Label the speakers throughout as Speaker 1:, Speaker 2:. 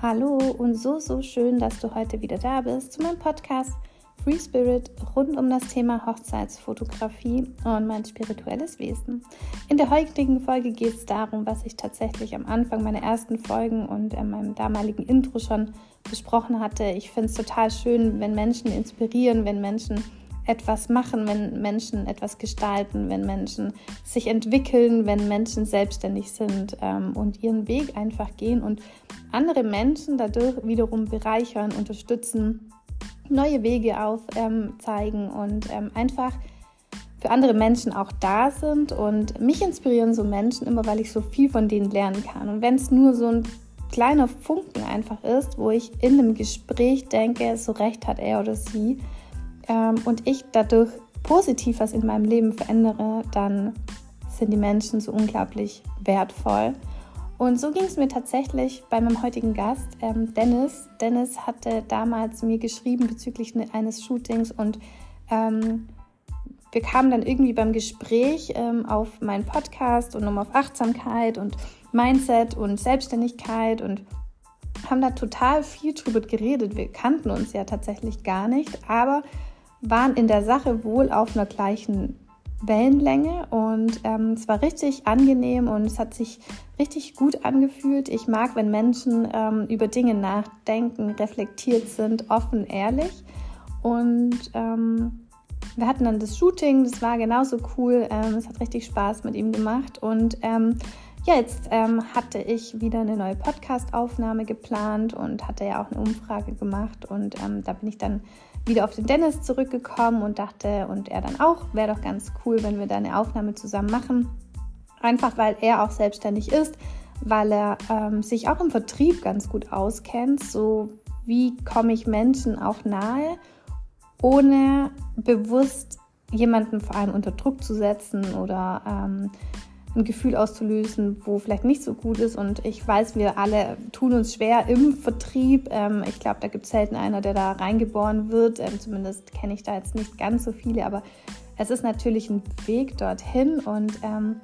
Speaker 1: Hallo und so, so schön, dass du heute wieder da bist zu meinem Podcast Free Spirit rund um das Thema Hochzeitsfotografie und mein spirituelles Wesen. In der heutigen Folge geht es darum, was ich tatsächlich am Anfang meiner ersten Folgen und in meinem damaligen Intro schon besprochen hatte. Ich finde es total schön, wenn Menschen inspirieren, wenn Menschen etwas machen, wenn Menschen etwas gestalten, wenn Menschen sich entwickeln, wenn Menschen selbstständig sind ähm, und ihren Weg einfach gehen und andere Menschen dadurch wiederum bereichern, unterstützen, neue Wege aufzeigen ähm, und ähm, einfach für andere Menschen auch da sind. Und mich inspirieren so Menschen immer, weil ich so viel von denen lernen kann. Und wenn es nur so ein kleiner Funken einfach ist, wo ich in einem Gespräch denke, so recht hat er oder sie, ähm, und ich dadurch positiv was in meinem Leben verändere, dann sind die Menschen so unglaublich wertvoll. Und so ging es mir tatsächlich bei meinem heutigen Gast, ähm, Dennis. Dennis hatte damals mir geschrieben bezüglich ne, eines Shootings und ähm, wir kamen dann irgendwie beim Gespräch ähm, auf meinen Podcast und um auf Achtsamkeit und Mindset und Selbstständigkeit und haben da total viel drüber geredet. Wir kannten uns ja tatsächlich gar nicht, aber waren in der Sache wohl auf einer gleichen Wellenlänge und ähm, es war richtig angenehm und es hat sich richtig gut angefühlt. Ich mag, wenn Menschen ähm, über Dinge nachdenken, reflektiert sind, offen, ehrlich. Und ähm, wir hatten dann das Shooting, das war genauso cool. Ähm, es hat richtig Spaß mit ihm gemacht und ähm, ja, jetzt ähm, hatte ich wieder eine neue Podcast-Aufnahme geplant und hatte ja auch eine Umfrage gemacht und da bin ich dann wieder auf den Dennis zurückgekommen und dachte, und er dann auch, wäre doch ganz cool, wenn wir da eine Aufnahme zusammen machen. Einfach weil er auch selbstständig ist, weil er ähm, sich auch im Vertrieb ganz gut auskennt. So wie komme ich Menschen auch nahe, ohne bewusst jemanden vor allem unter Druck zu setzen oder ähm, ein Gefühl auszulösen, wo vielleicht nicht so gut ist. Und ich weiß, wir alle tun uns schwer im Vertrieb. Ähm, ich glaube, da gibt es selten einer, der da reingeboren wird. Ähm, zumindest kenne ich da jetzt nicht ganz so viele, aber es ist natürlich ein Weg dorthin. Und ähm,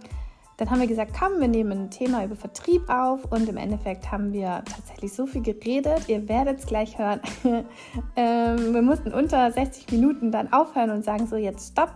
Speaker 1: dann haben wir gesagt, komm, wir nehmen ein Thema über Vertrieb auf. Und im Endeffekt haben wir tatsächlich so viel geredet. Ihr werdet es gleich hören. ähm, wir mussten unter 60 Minuten dann aufhören und sagen, so jetzt stopp,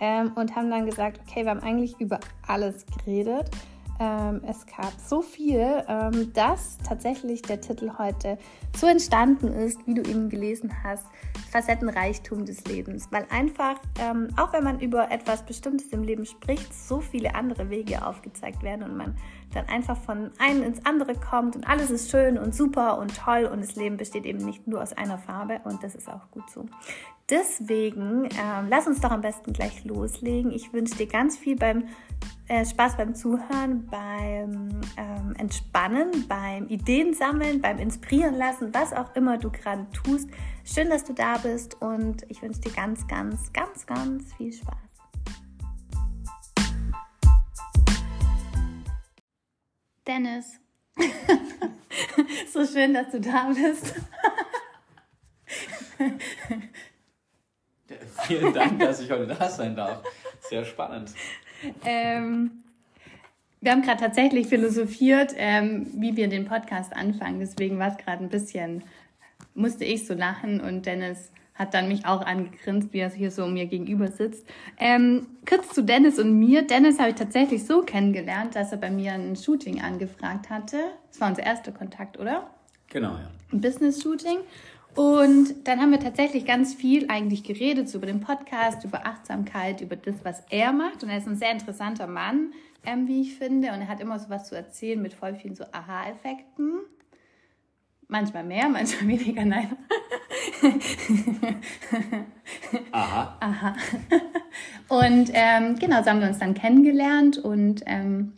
Speaker 1: ähm, und haben dann gesagt, okay, wir haben eigentlich über alles geredet. Ähm, es gab so viel, ähm, dass tatsächlich der Titel heute so entstanden ist, wie du eben gelesen hast, Facettenreichtum des Lebens. Weil einfach, ähm, auch wenn man über etwas Bestimmtes im Leben spricht, so viele andere Wege aufgezeigt werden und man dann einfach von einem ins andere kommt und alles ist schön und super und toll und das Leben besteht eben nicht nur aus einer Farbe und das ist auch gut so. Deswegen, ähm, lass uns doch am besten gleich loslegen. Ich wünsche dir ganz viel beim äh, Spaß beim Zuhören, beim ähm, Entspannen, beim Ideen sammeln, beim Inspirieren lassen, was auch immer du gerade tust. Schön, dass du da bist und ich wünsche dir ganz, ganz, ganz, ganz viel Spaß. Dennis, so schön, dass du da bist.
Speaker 2: Vielen Dank, dass ich heute da sein darf. Sehr spannend.
Speaker 1: Ähm, wir haben gerade tatsächlich philosophiert, ähm, wie wir den Podcast anfangen. Deswegen war es gerade ein bisschen, musste ich so lachen und Dennis hat dann mich auch angegrinst, wie er hier so mir gegenüber sitzt. Ähm, kurz zu Dennis und mir. Dennis habe ich tatsächlich so kennengelernt, dass er bei mir ein Shooting angefragt hatte. Das war unser erster Kontakt, oder?
Speaker 2: Genau, ja.
Speaker 1: Ein Business-Shooting. Und dann haben wir tatsächlich ganz viel eigentlich geredet so über den Podcast, über Achtsamkeit, über das, was er macht. Und er ist ein sehr interessanter Mann, ähm, wie ich finde. Und er hat immer so was zu erzählen mit voll vielen so Aha-Effekten. Manchmal mehr, manchmal weniger, nein.
Speaker 2: Aha.
Speaker 1: Aha. Und ähm, genau, so haben wir uns dann kennengelernt und ähm,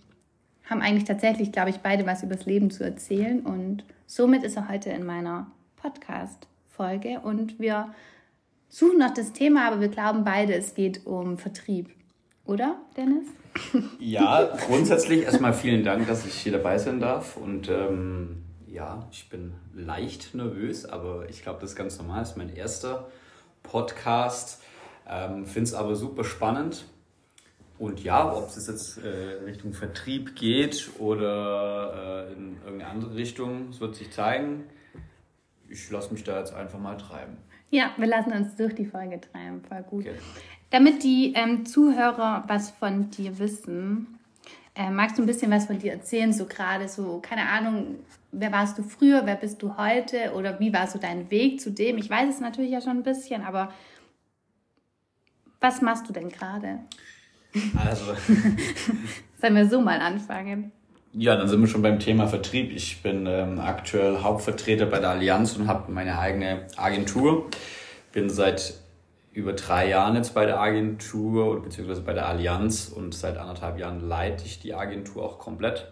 Speaker 1: haben eigentlich tatsächlich, glaube ich, beide was übers Leben zu erzählen. Und somit ist er heute in meiner Podcast-Folge und wir suchen noch das Thema, aber wir glauben beide, es geht um Vertrieb. Oder, Dennis?
Speaker 2: Ja, grundsätzlich erstmal vielen Dank, dass ich hier dabei sein darf. Und ähm, ja, ich bin leicht nervös, aber ich glaube, das ist ganz normal. Das ist mein erster Podcast. Ähm, Finde es aber super spannend. und ja, ob es jetzt äh, Richtung Vertrieb geht oder äh, in irgendeine andere Richtung, es wird sich zeigen. Ich lasse mich da jetzt einfach mal treiben.
Speaker 1: Ja, wir lassen uns durch die Folge treiben, voll gut. Okay. Damit die ähm, Zuhörer was von dir wissen, äh, magst du ein bisschen was von dir erzählen? So gerade so, keine Ahnung, wer warst du früher, wer bist du heute oder wie war so dein Weg zu dem? Ich weiß es natürlich ja schon ein bisschen, aber was machst du denn gerade? Also. Sollen wir so mal anfangen?
Speaker 2: Ja, dann sind wir schon beim Thema Vertrieb. Ich bin ähm, aktuell Hauptvertreter bei der Allianz und habe meine eigene Agentur. Bin seit über drei Jahren jetzt bei der Agentur beziehungsweise bei der Allianz und seit anderthalb Jahren leite ich die Agentur auch komplett.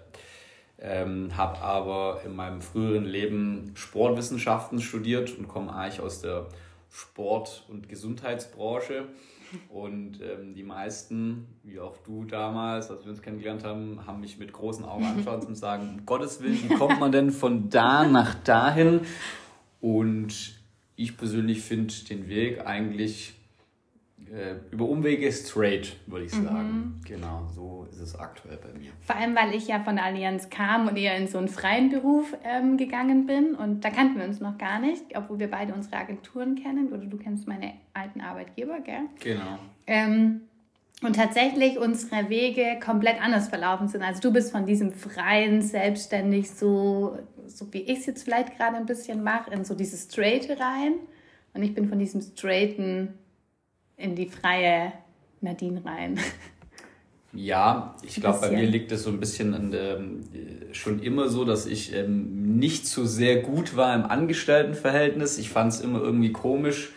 Speaker 2: Ähm, habe aber in meinem früheren Leben Sportwissenschaften studiert und komme eigentlich aus der Sport- und Gesundheitsbranche und ähm, die meisten, wie auch du damals, als wir uns kennengelernt haben, haben mich mit großen Augen angeschaut und sagen, um Gottes Willen, wie kommt man denn von da nach dahin? Und ich persönlich finde den Weg eigentlich über Umwege straight, würde ich sagen. Mhm. Genau, so ist es aktuell bei mir.
Speaker 1: Vor allem, weil ich ja von der Allianz kam und eher in so einen freien Beruf ähm, gegangen bin. Und da kannten wir uns noch gar nicht, obwohl wir beide unsere Agenturen kennen. Oder du kennst meine alten Arbeitgeber, gell? Genau. Ähm, und tatsächlich unsere Wege komplett anders verlaufen sind. Also du bist von diesem freien, selbstständig, so, so wie ich es jetzt vielleicht gerade ein bisschen mache, in so dieses Straighte rein. Und ich bin von diesem straighten in die freie Nadine rein.
Speaker 2: Ja, ich glaube, bei mir liegt es so ein bisschen an der, schon immer so, dass ich ähm, nicht so sehr gut war im Angestelltenverhältnis. Ich fand es immer irgendwie komisch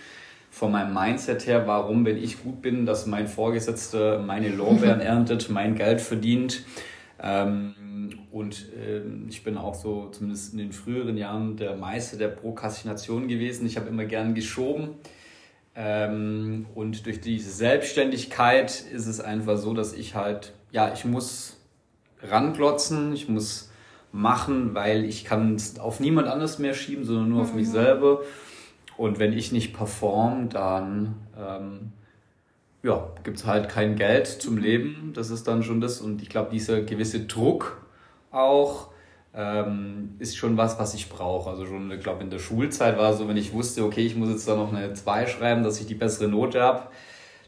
Speaker 2: von meinem Mindset her, warum, wenn ich gut bin, dass mein Vorgesetzter meine Lorbeeren erntet, mein Geld verdient. Ähm, und ähm, ich bin auch so, zumindest in den früheren Jahren, der Meister der Prokrastination gewesen. Ich habe immer gern geschoben ähm, und durch diese Selbstständigkeit ist es einfach so, dass ich halt, ja, ich muss ranglotzen, ich muss machen, weil ich kann es auf niemand anders mehr schieben, sondern nur auf mich mhm. selber. Und wenn ich nicht perform, dann ähm, ja, gibt es halt kein Geld zum Leben. Das ist dann schon das. Und ich glaube, dieser gewisse Druck auch, ähm, ist schon was, was ich brauche. Also schon, ich glaube, in der Schulzeit war es so, wenn ich wusste, okay, ich muss jetzt da noch eine 2 schreiben, dass ich die bessere Note habe,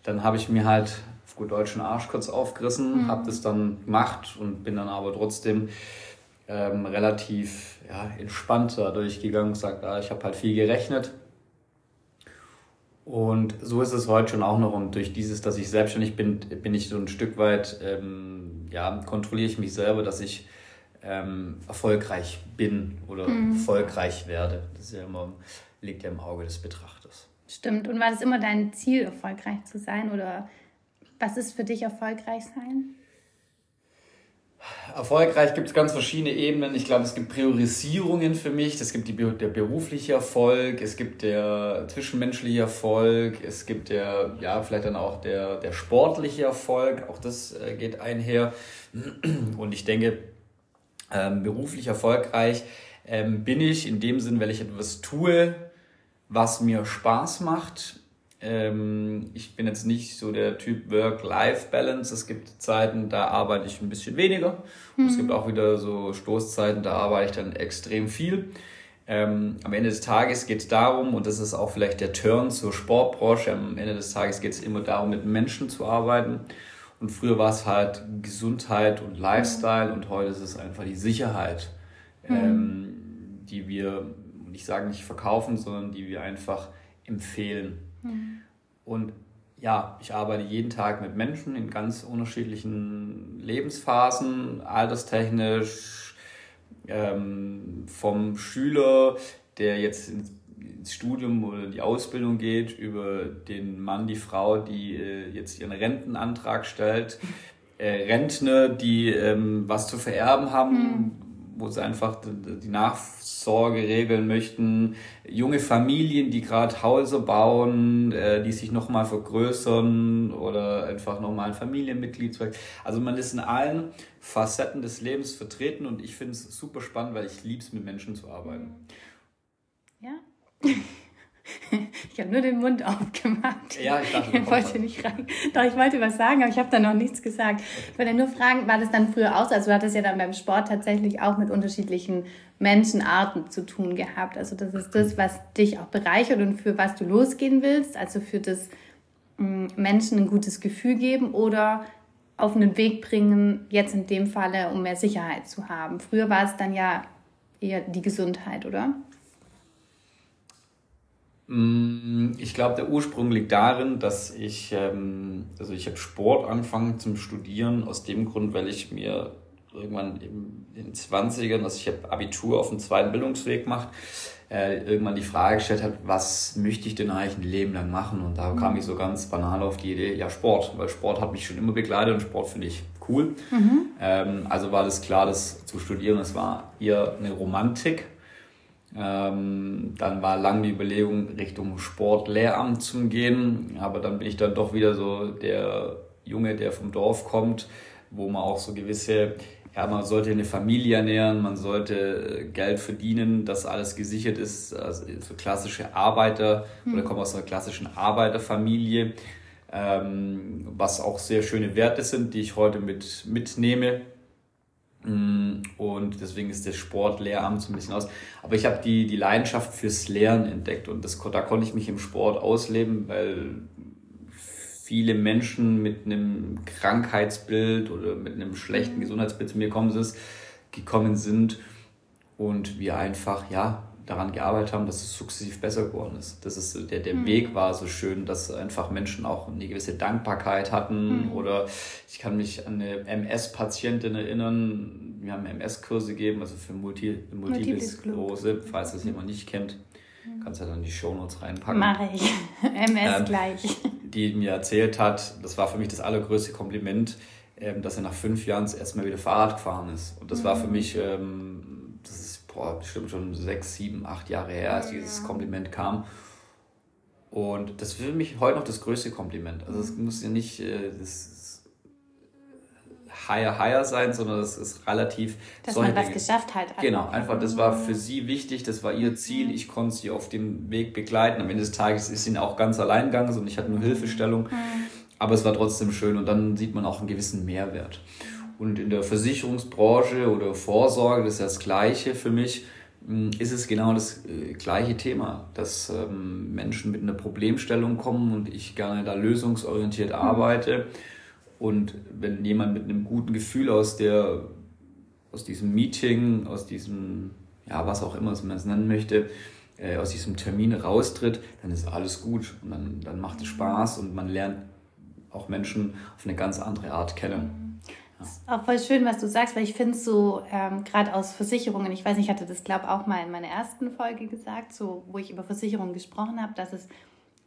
Speaker 2: dann habe ich mir halt auf gut Deutsch einen Arsch kurz aufgerissen, mhm. habe das dann gemacht und bin dann aber trotzdem ähm, relativ ja, entspannt da durchgegangen und gesagt, ah, ich habe halt viel gerechnet. Und so ist es heute schon auch noch. Und durch dieses, dass ich selbstständig bin, bin ich so ein Stück weit, ähm, ja, kontrolliere ich mich selber, dass ich ähm, erfolgreich bin oder mhm. erfolgreich werde. Das ist ja immer, liegt ja im Auge des Betrachters.
Speaker 1: Stimmt. Und war das immer dein Ziel, erfolgreich zu sein? Oder was ist für dich erfolgreich sein?
Speaker 2: Erfolgreich gibt es ganz verschiedene Ebenen. Ich glaube, es gibt Priorisierungen für mich. Es gibt die, der berufliche Erfolg, es gibt der zwischenmenschliche Erfolg, es gibt der, ja, vielleicht dann auch der, der sportliche Erfolg. Auch das äh, geht einher. Und ich denke, ähm, beruflich erfolgreich ähm, bin ich in dem Sinn, weil ich etwas tue, was mir Spaß macht. Ähm, ich bin jetzt nicht so der Typ Work-Life-Balance. Es gibt Zeiten, da arbeite ich ein bisschen weniger. Mhm. Es gibt auch wieder so Stoßzeiten, da arbeite ich dann extrem viel. Ähm, am Ende des Tages geht es darum, und das ist auch vielleicht der Turn zur Sportbranche, am Ende des Tages geht es immer darum, mit Menschen zu arbeiten. Und früher war es halt Gesundheit und Lifestyle und heute ist es einfach die Sicherheit, mhm. ähm, die wir, ich sage nicht verkaufen, sondern die wir einfach empfehlen. Mhm. Und ja, ich arbeite jeden Tag mit Menschen in ganz unterschiedlichen Lebensphasen, alterstechnisch, ähm, vom Schüler, der jetzt ins ins Studium oder die Ausbildung geht, über den Mann, die Frau, die äh, jetzt ihren Rentenantrag stellt, äh, Rentner, die ähm, was zu vererben haben, mhm. wo sie einfach die Nachsorge regeln möchten, junge Familien, die gerade Häuser bauen, äh, die sich nochmal vergrößern oder einfach nochmal ein Familienmitglied. Also man ist in allen Facetten des Lebens vertreten und ich finde es super spannend, weil ich liebe es, mit Menschen zu arbeiten.
Speaker 1: Ja, Ich habe nur den Mund aufgemacht. Ja, ich dachte, ich wollte nicht rein. Doch, ich wollte was sagen, aber ich habe da noch nichts gesagt. Ich wollte nur fragen, war das dann früher auch so? Also du hattest ja dann beim Sport tatsächlich auch mit unterschiedlichen Menschenarten zu tun gehabt. Also das ist das, was dich auch bereichert und für was du losgehen willst. Also für das mm, Menschen ein gutes Gefühl geben oder auf einen Weg bringen, jetzt in dem Falle, um mehr Sicherheit zu haben. Früher war es dann ja eher die Gesundheit, oder?
Speaker 2: Mm, ich glaube, der Ursprung liegt darin, dass ich, ähm, also ich habe Sport angefangen zum Studieren, aus dem Grund, weil ich mir irgendwann in den 20ern, also ich habe Abitur auf dem zweiten Bildungsweg gemacht, äh, irgendwann die Frage gestellt habe, was möchte ich denn eigentlich ein Leben lang machen? Und da kam ich so ganz banal auf die Idee, ja Sport, weil Sport hat mich schon immer begleitet und Sport finde ich cool. Mhm. Ähm, also war das klar, das zu studieren, es war eher eine Romantik ähm, dann war lang die Überlegung, Richtung Sportlehramt zu gehen, aber dann bin ich dann doch wieder so der Junge, der vom Dorf kommt, wo man auch so gewisse, ja, man sollte eine Familie ernähren, man sollte Geld verdienen, dass alles gesichert ist, also so klassische Arbeiter mhm. oder komme aus einer klassischen Arbeiterfamilie, ähm, was auch sehr schöne Werte sind, die ich heute mit mitnehme und deswegen ist das Sportlehramt so ein bisschen aus. Aber ich habe die, die Leidenschaft fürs Lernen entdeckt und das, da konnte ich mich im Sport ausleben, weil viele Menschen mit einem Krankheitsbild oder mit einem schlechten. Gesundheitsbild zu mir gekommen sind und wir einfach, ja, daran gearbeitet haben, dass es sukzessiv besser geworden ist. Das ist der, der mhm. Weg war so schön, dass einfach Menschen auch eine gewisse Dankbarkeit hatten. Mhm. Oder ich kann mich an eine MS-Patientin erinnern. Wir haben MS-Kurse gegeben, also für Multi, Multiple Sklerose, falls das jemand nicht kennt. Mhm. Kannst du ja dann die Shownotes reinpacken. Mache ich. MS ähm, gleich. Die mir erzählt hat, das war für mich das allergrößte Kompliment, ähm, dass er nach fünf Jahren erst mal wieder Fahrrad gefahren ist. Und das war für mhm. mich ähm, boah, bestimmt schon sechs, sieben, acht Jahre her, als dieses Kompliment kam. Und das ist für mich heute noch das größte Kompliment. Also es muss ja nicht äh, das higher, higher sein, sondern es ist relativ... Dass man was geschafft hat. Genau, einfach das war für sie wichtig, das war ihr Ziel. Ich konnte sie auf dem Weg begleiten. Am Ende des Tages ist sie auch ganz allein gegangen und ich hatte nur Hilfestellung. Mhm. Aber es war trotzdem schön und dann sieht man auch einen gewissen Mehrwert. Und in der Versicherungsbranche oder Vorsorge, das ist das Gleiche für mich, hm, ist es genau das äh, gleiche Thema, dass ähm, Menschen mit einer Problemstellung kommen und ich gerne da lösungsorientiert mhm. arbeite. Und wenn jemand mit einem guten Gefühl aus der, aus diesem Meeting, aus diesem, ja, was auch immer man es nennen möchte, äh, aus diesem Termin raustritt, dann ist alles gut und dann, dann macht es Spaß und man lernt auch Menschen auf eine ganz andere Art kennen.
Speaker 1: Ist auch voll schön, was du sagst, weil ich finde so, ähm, gerade aus Versicherungen, ich weiß nicht, ich hatte das, glaube ich, auch mal in meiner ersten Folge gesagt, so, wo ich über Versicherungen gesprochen habe, dass es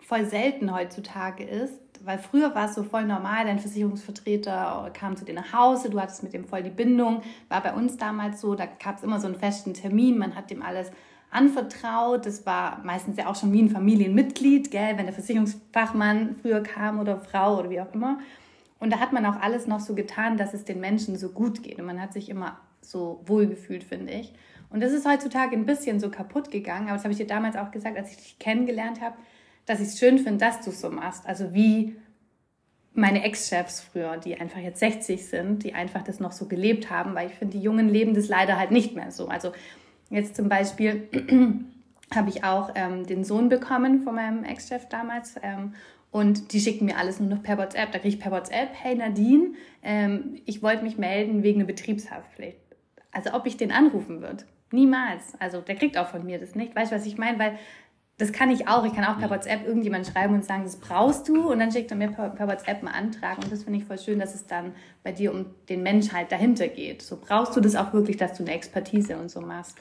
Speaker 1: voll selten heutzutage ist, weil früher war es so voll normal, dein Versicherungsvertreter kam zu dir nach Hause, du hattest mit dem voll die Bindung, war bei uns damals so, da gab es immer so einen festen Termin, man hat dem alles anvertraut, das war meistens ja auch schon wie ein Familienmitglied, gell, wenn der Versicherungsfachmann früher kam oder Frau oder wie auch immer. Und da hat man auch alles noch so getan, dass es den Menschen so gut geht. Und man hat sich immer so wohlgefühlt, finde ich. Und das ist heutzutage ein bisschen so kaputt gegangen. Aber das habe ich dir damals auch gesagt, als ich dich kennengelernt habe, dass ich es schön finde, dass du es so machst. Also wie meine Ex-Chefs früher, die einfach jetzt 60 sind, die einfach das noch so gelebt haben, weil ich finde, die Jungen leben das leider halt nicht mehr so. Also jetzt zum Beispiel habe ich auch ähm, den Sohn bekommen von meinem Ex-Chef damals ähm, und die schicken mir alles nur noch per WhatsApp. Da kriege ich per WhatsApp, hey Nadine, ähm, ich wollte mich melden wegen einer Betriebshaftpflicht. Also ob ich den anrufen würde. Niemals. Also der kriegt auch von mir das nicht. Weißt du, was ich meine? Weil das kann ich auch. Ich kann auch per WhatsApp irgendjemand schreiben und sagen, das brauchst du. Und dann schickt er mir per, per WhatsApp einen Antrag. Und das finde ich voll schön, dass es dann bei dir um den Mensch halt dahinter geht. So brauchst du das auch wirklich, dass du eine Expertise und so machst.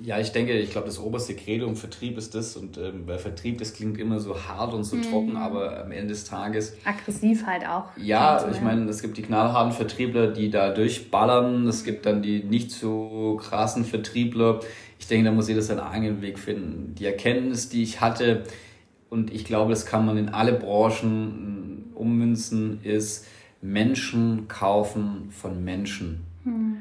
Speaker 2: Ja, ich denke, ich glaube, das oberste Credo im Vertrieb ist das. Und ähm, bei Vertrieb, das klingt immer so hart und so mhm. trocken, aber am Ende des Tages.
Speaker 1: Aggressiv halt auch.
Speaker 2: Ja, ich meine, es gibt die knallharten Vertriebler, die da durchballern. Es gibt dann die nicht so krassen Vertriebler. Ich denke, da muss jeder seinen eigenen Weg finden. Die Erkenntnis, die ich hatte, und ich glaube, das kann man in alle Branchen mm, ummünzen, ist, Menschen kaufen von Menschen. Mhm.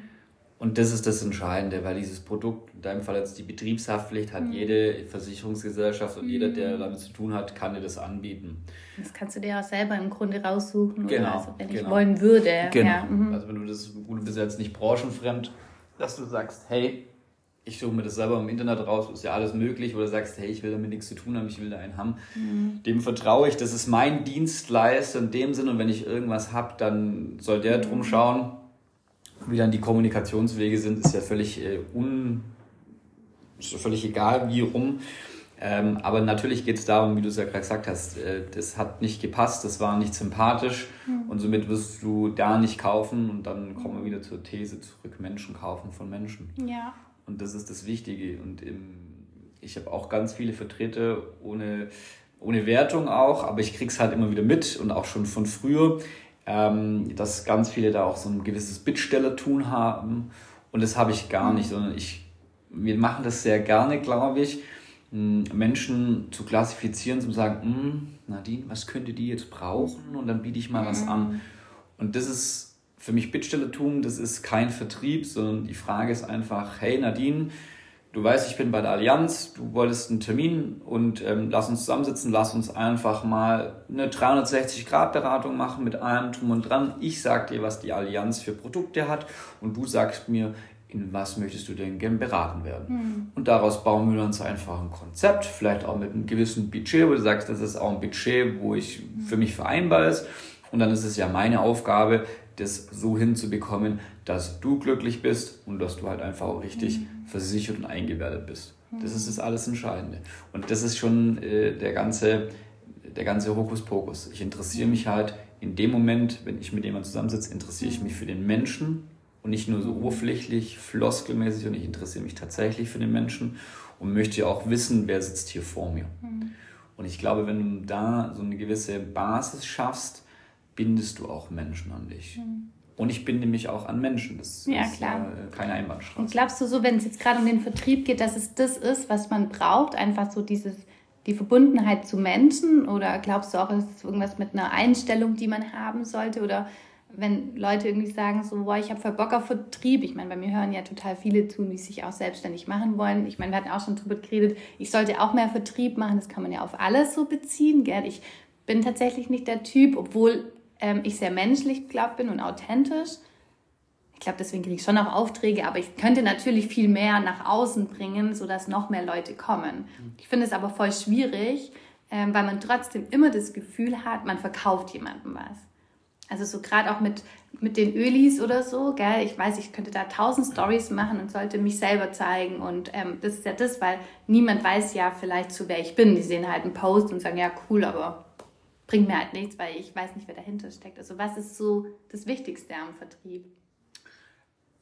Speaker 2: Und das ist das Entscheidende, weil dieses Produkt, in deinem Fall jetzt die Betriebshaftpflicht, hat mhm. jede Versicherungsgesellschaft und mhm. jeder, der mhm. damit zu tun hat, kann dir das anbieten.
Speaker 1: Das kannst du dir auch selber im Grunde raussuchen, genau, oder? Also, wenn genau. ich wollen würde.
Speaker 2: Genau. Ja. Mhm. Also wenn du das, du bist jetzt nicht branchenfremd, dass du sagst, hey, ich suche mir das selber im Internet raus, ist ja alles möglich, oder sagst, hey, ich will damit nichts zu tun haben, ich will da einen haben. Mhm. Dem vertraue ich, das ist mein Dienstleister in dem Sinne, und wenn ich irgendwas habe, dann soll der drum mhm. schauen wie dann die Kommunikationswege sind, ist ja völlig äh, un, ist ja völlig egal, wie rum. Ähm, aber natürlich geht es darum, wie du es ja gerade gesagt hast, äh, das hat nicht gepasst, das war nicht sympathisch mhm. und somit wirst du da nicht kaufen und dann kommen wir wieder zur These zurück, Menschen kaufen von Menschen. Ja. Und das ist das Wichtige. Und im, ich habe auch ganz viele Vertreter ohne, ohne Wertung auch, aber ich krieg's halt immer wieder mit und auch schon von früher ähm, dass ganz viele da auch so ein gewisses Bittstellertun haben. Und das habe ich gar nicht, sondern ich, wir machen das sehr gerne, glaube ich, Menschen zu klassifizieren, zu sagen, hm, Nadine, was könnte die jetzt brauchen? Und dann biete ich mal was an. Und das ist für mich Bittstellertum, das ist kein Vertrieb, sondern die Frage ist einfach, hey Nadine, du weißt, ich bin bei der Allianz, du wolltest einen Termin und ähm, lass uns zusammensitzen, lass uns einfach mal eine 360-Grad-Beratung machen mit allem drum und dran. Ich sag dir, was die Allianz für Produkte hat und du sagst mir, in was möchtest du denn gern beraten werden? Mhm. Und daraus bauen wir uns einfach ein Konzept, vielleicht auch mit einem gewissen Budget, wo du sagst, das ist auch ein Budget, wo ich für mich vereinbar ist. Und dann ist es ja meine Aufgabe, das so hinzubekommen, dass du glücklich bist und dass du halt einfach auch richtig mhm. versichert und eingewertet bist. Mhm. Das ist das alles Entscheidende. Und das ist schon äh, der ganze, der ganze Hokuspokus. Ich interessiere mich halt in dem Moment, wenn ich mit jemandem zusammensitze, interessiere ich mich für den Menschen und nicht nur so oberflächlich, floskelmäßig, und ich interessiere mich tatsächlich für den Menschen und möchte ja auch wissen, wer sitzt hier vor mir. Mhm. Und ich glaube, wenn du da so eine gewisse Basis schaffst, bindest du auch Menschen an dich. Mhm. Und ich binde mich auch an Menschen. Das ja, ist klar. Äh, keine
Speaker 1: Einbahnstraße. Und glaubst du so, wenn es jetzt gerade um den Vertrieb geht, dass es das ist, was man braucht? Einfach so dieses, die Verbundenheit zu Menschen? Oder glaubst du auch, es ist irgendwas mit einer Einstellung, die man haben sollte? Oder wenn Leute irgendwie sagen, so, boah, ich habe voll Bock auf Vertrieb. Ich meine, bei mir hören ja total viele zu, die sich auch selbstständig machen wollen. Ich meine, wir hatten auch schon drüber geredet, ich sollte auch mehr Vertrieb machen. Das kann man ja auf alles so beziehen. Gell? Ich bin tatsächlich nicht der Typ, obwohl ähm, ich sehr menschlich, glaube bin und authentisch. Ich glaube, deswegen kriege ich schon auch Aufträge, aber ich könnte natürlich viel mehr nach außen bringen, sodass noch mehr Leute kommen. Ich finde es aber voll schwierig, ähm, weil man trotzdem immer das Gefühl hat, man verkauft jemandem was. Also so gerade auch mit, mit den Ölis oder so, gell? ich weiß, ich könnte da tausend Stories machen und sollte mich selber zeigen und ähm, das ist ja das, weil niemand weiß ja vielleicht, zu wer ich bin. Die sehen halt einen Post und sagen, ja cool, aber bringt mir halt nichts, weil ich weiß nicht, wer dahinter steckt. Also was ist so das Wichtigste am Vertrieb?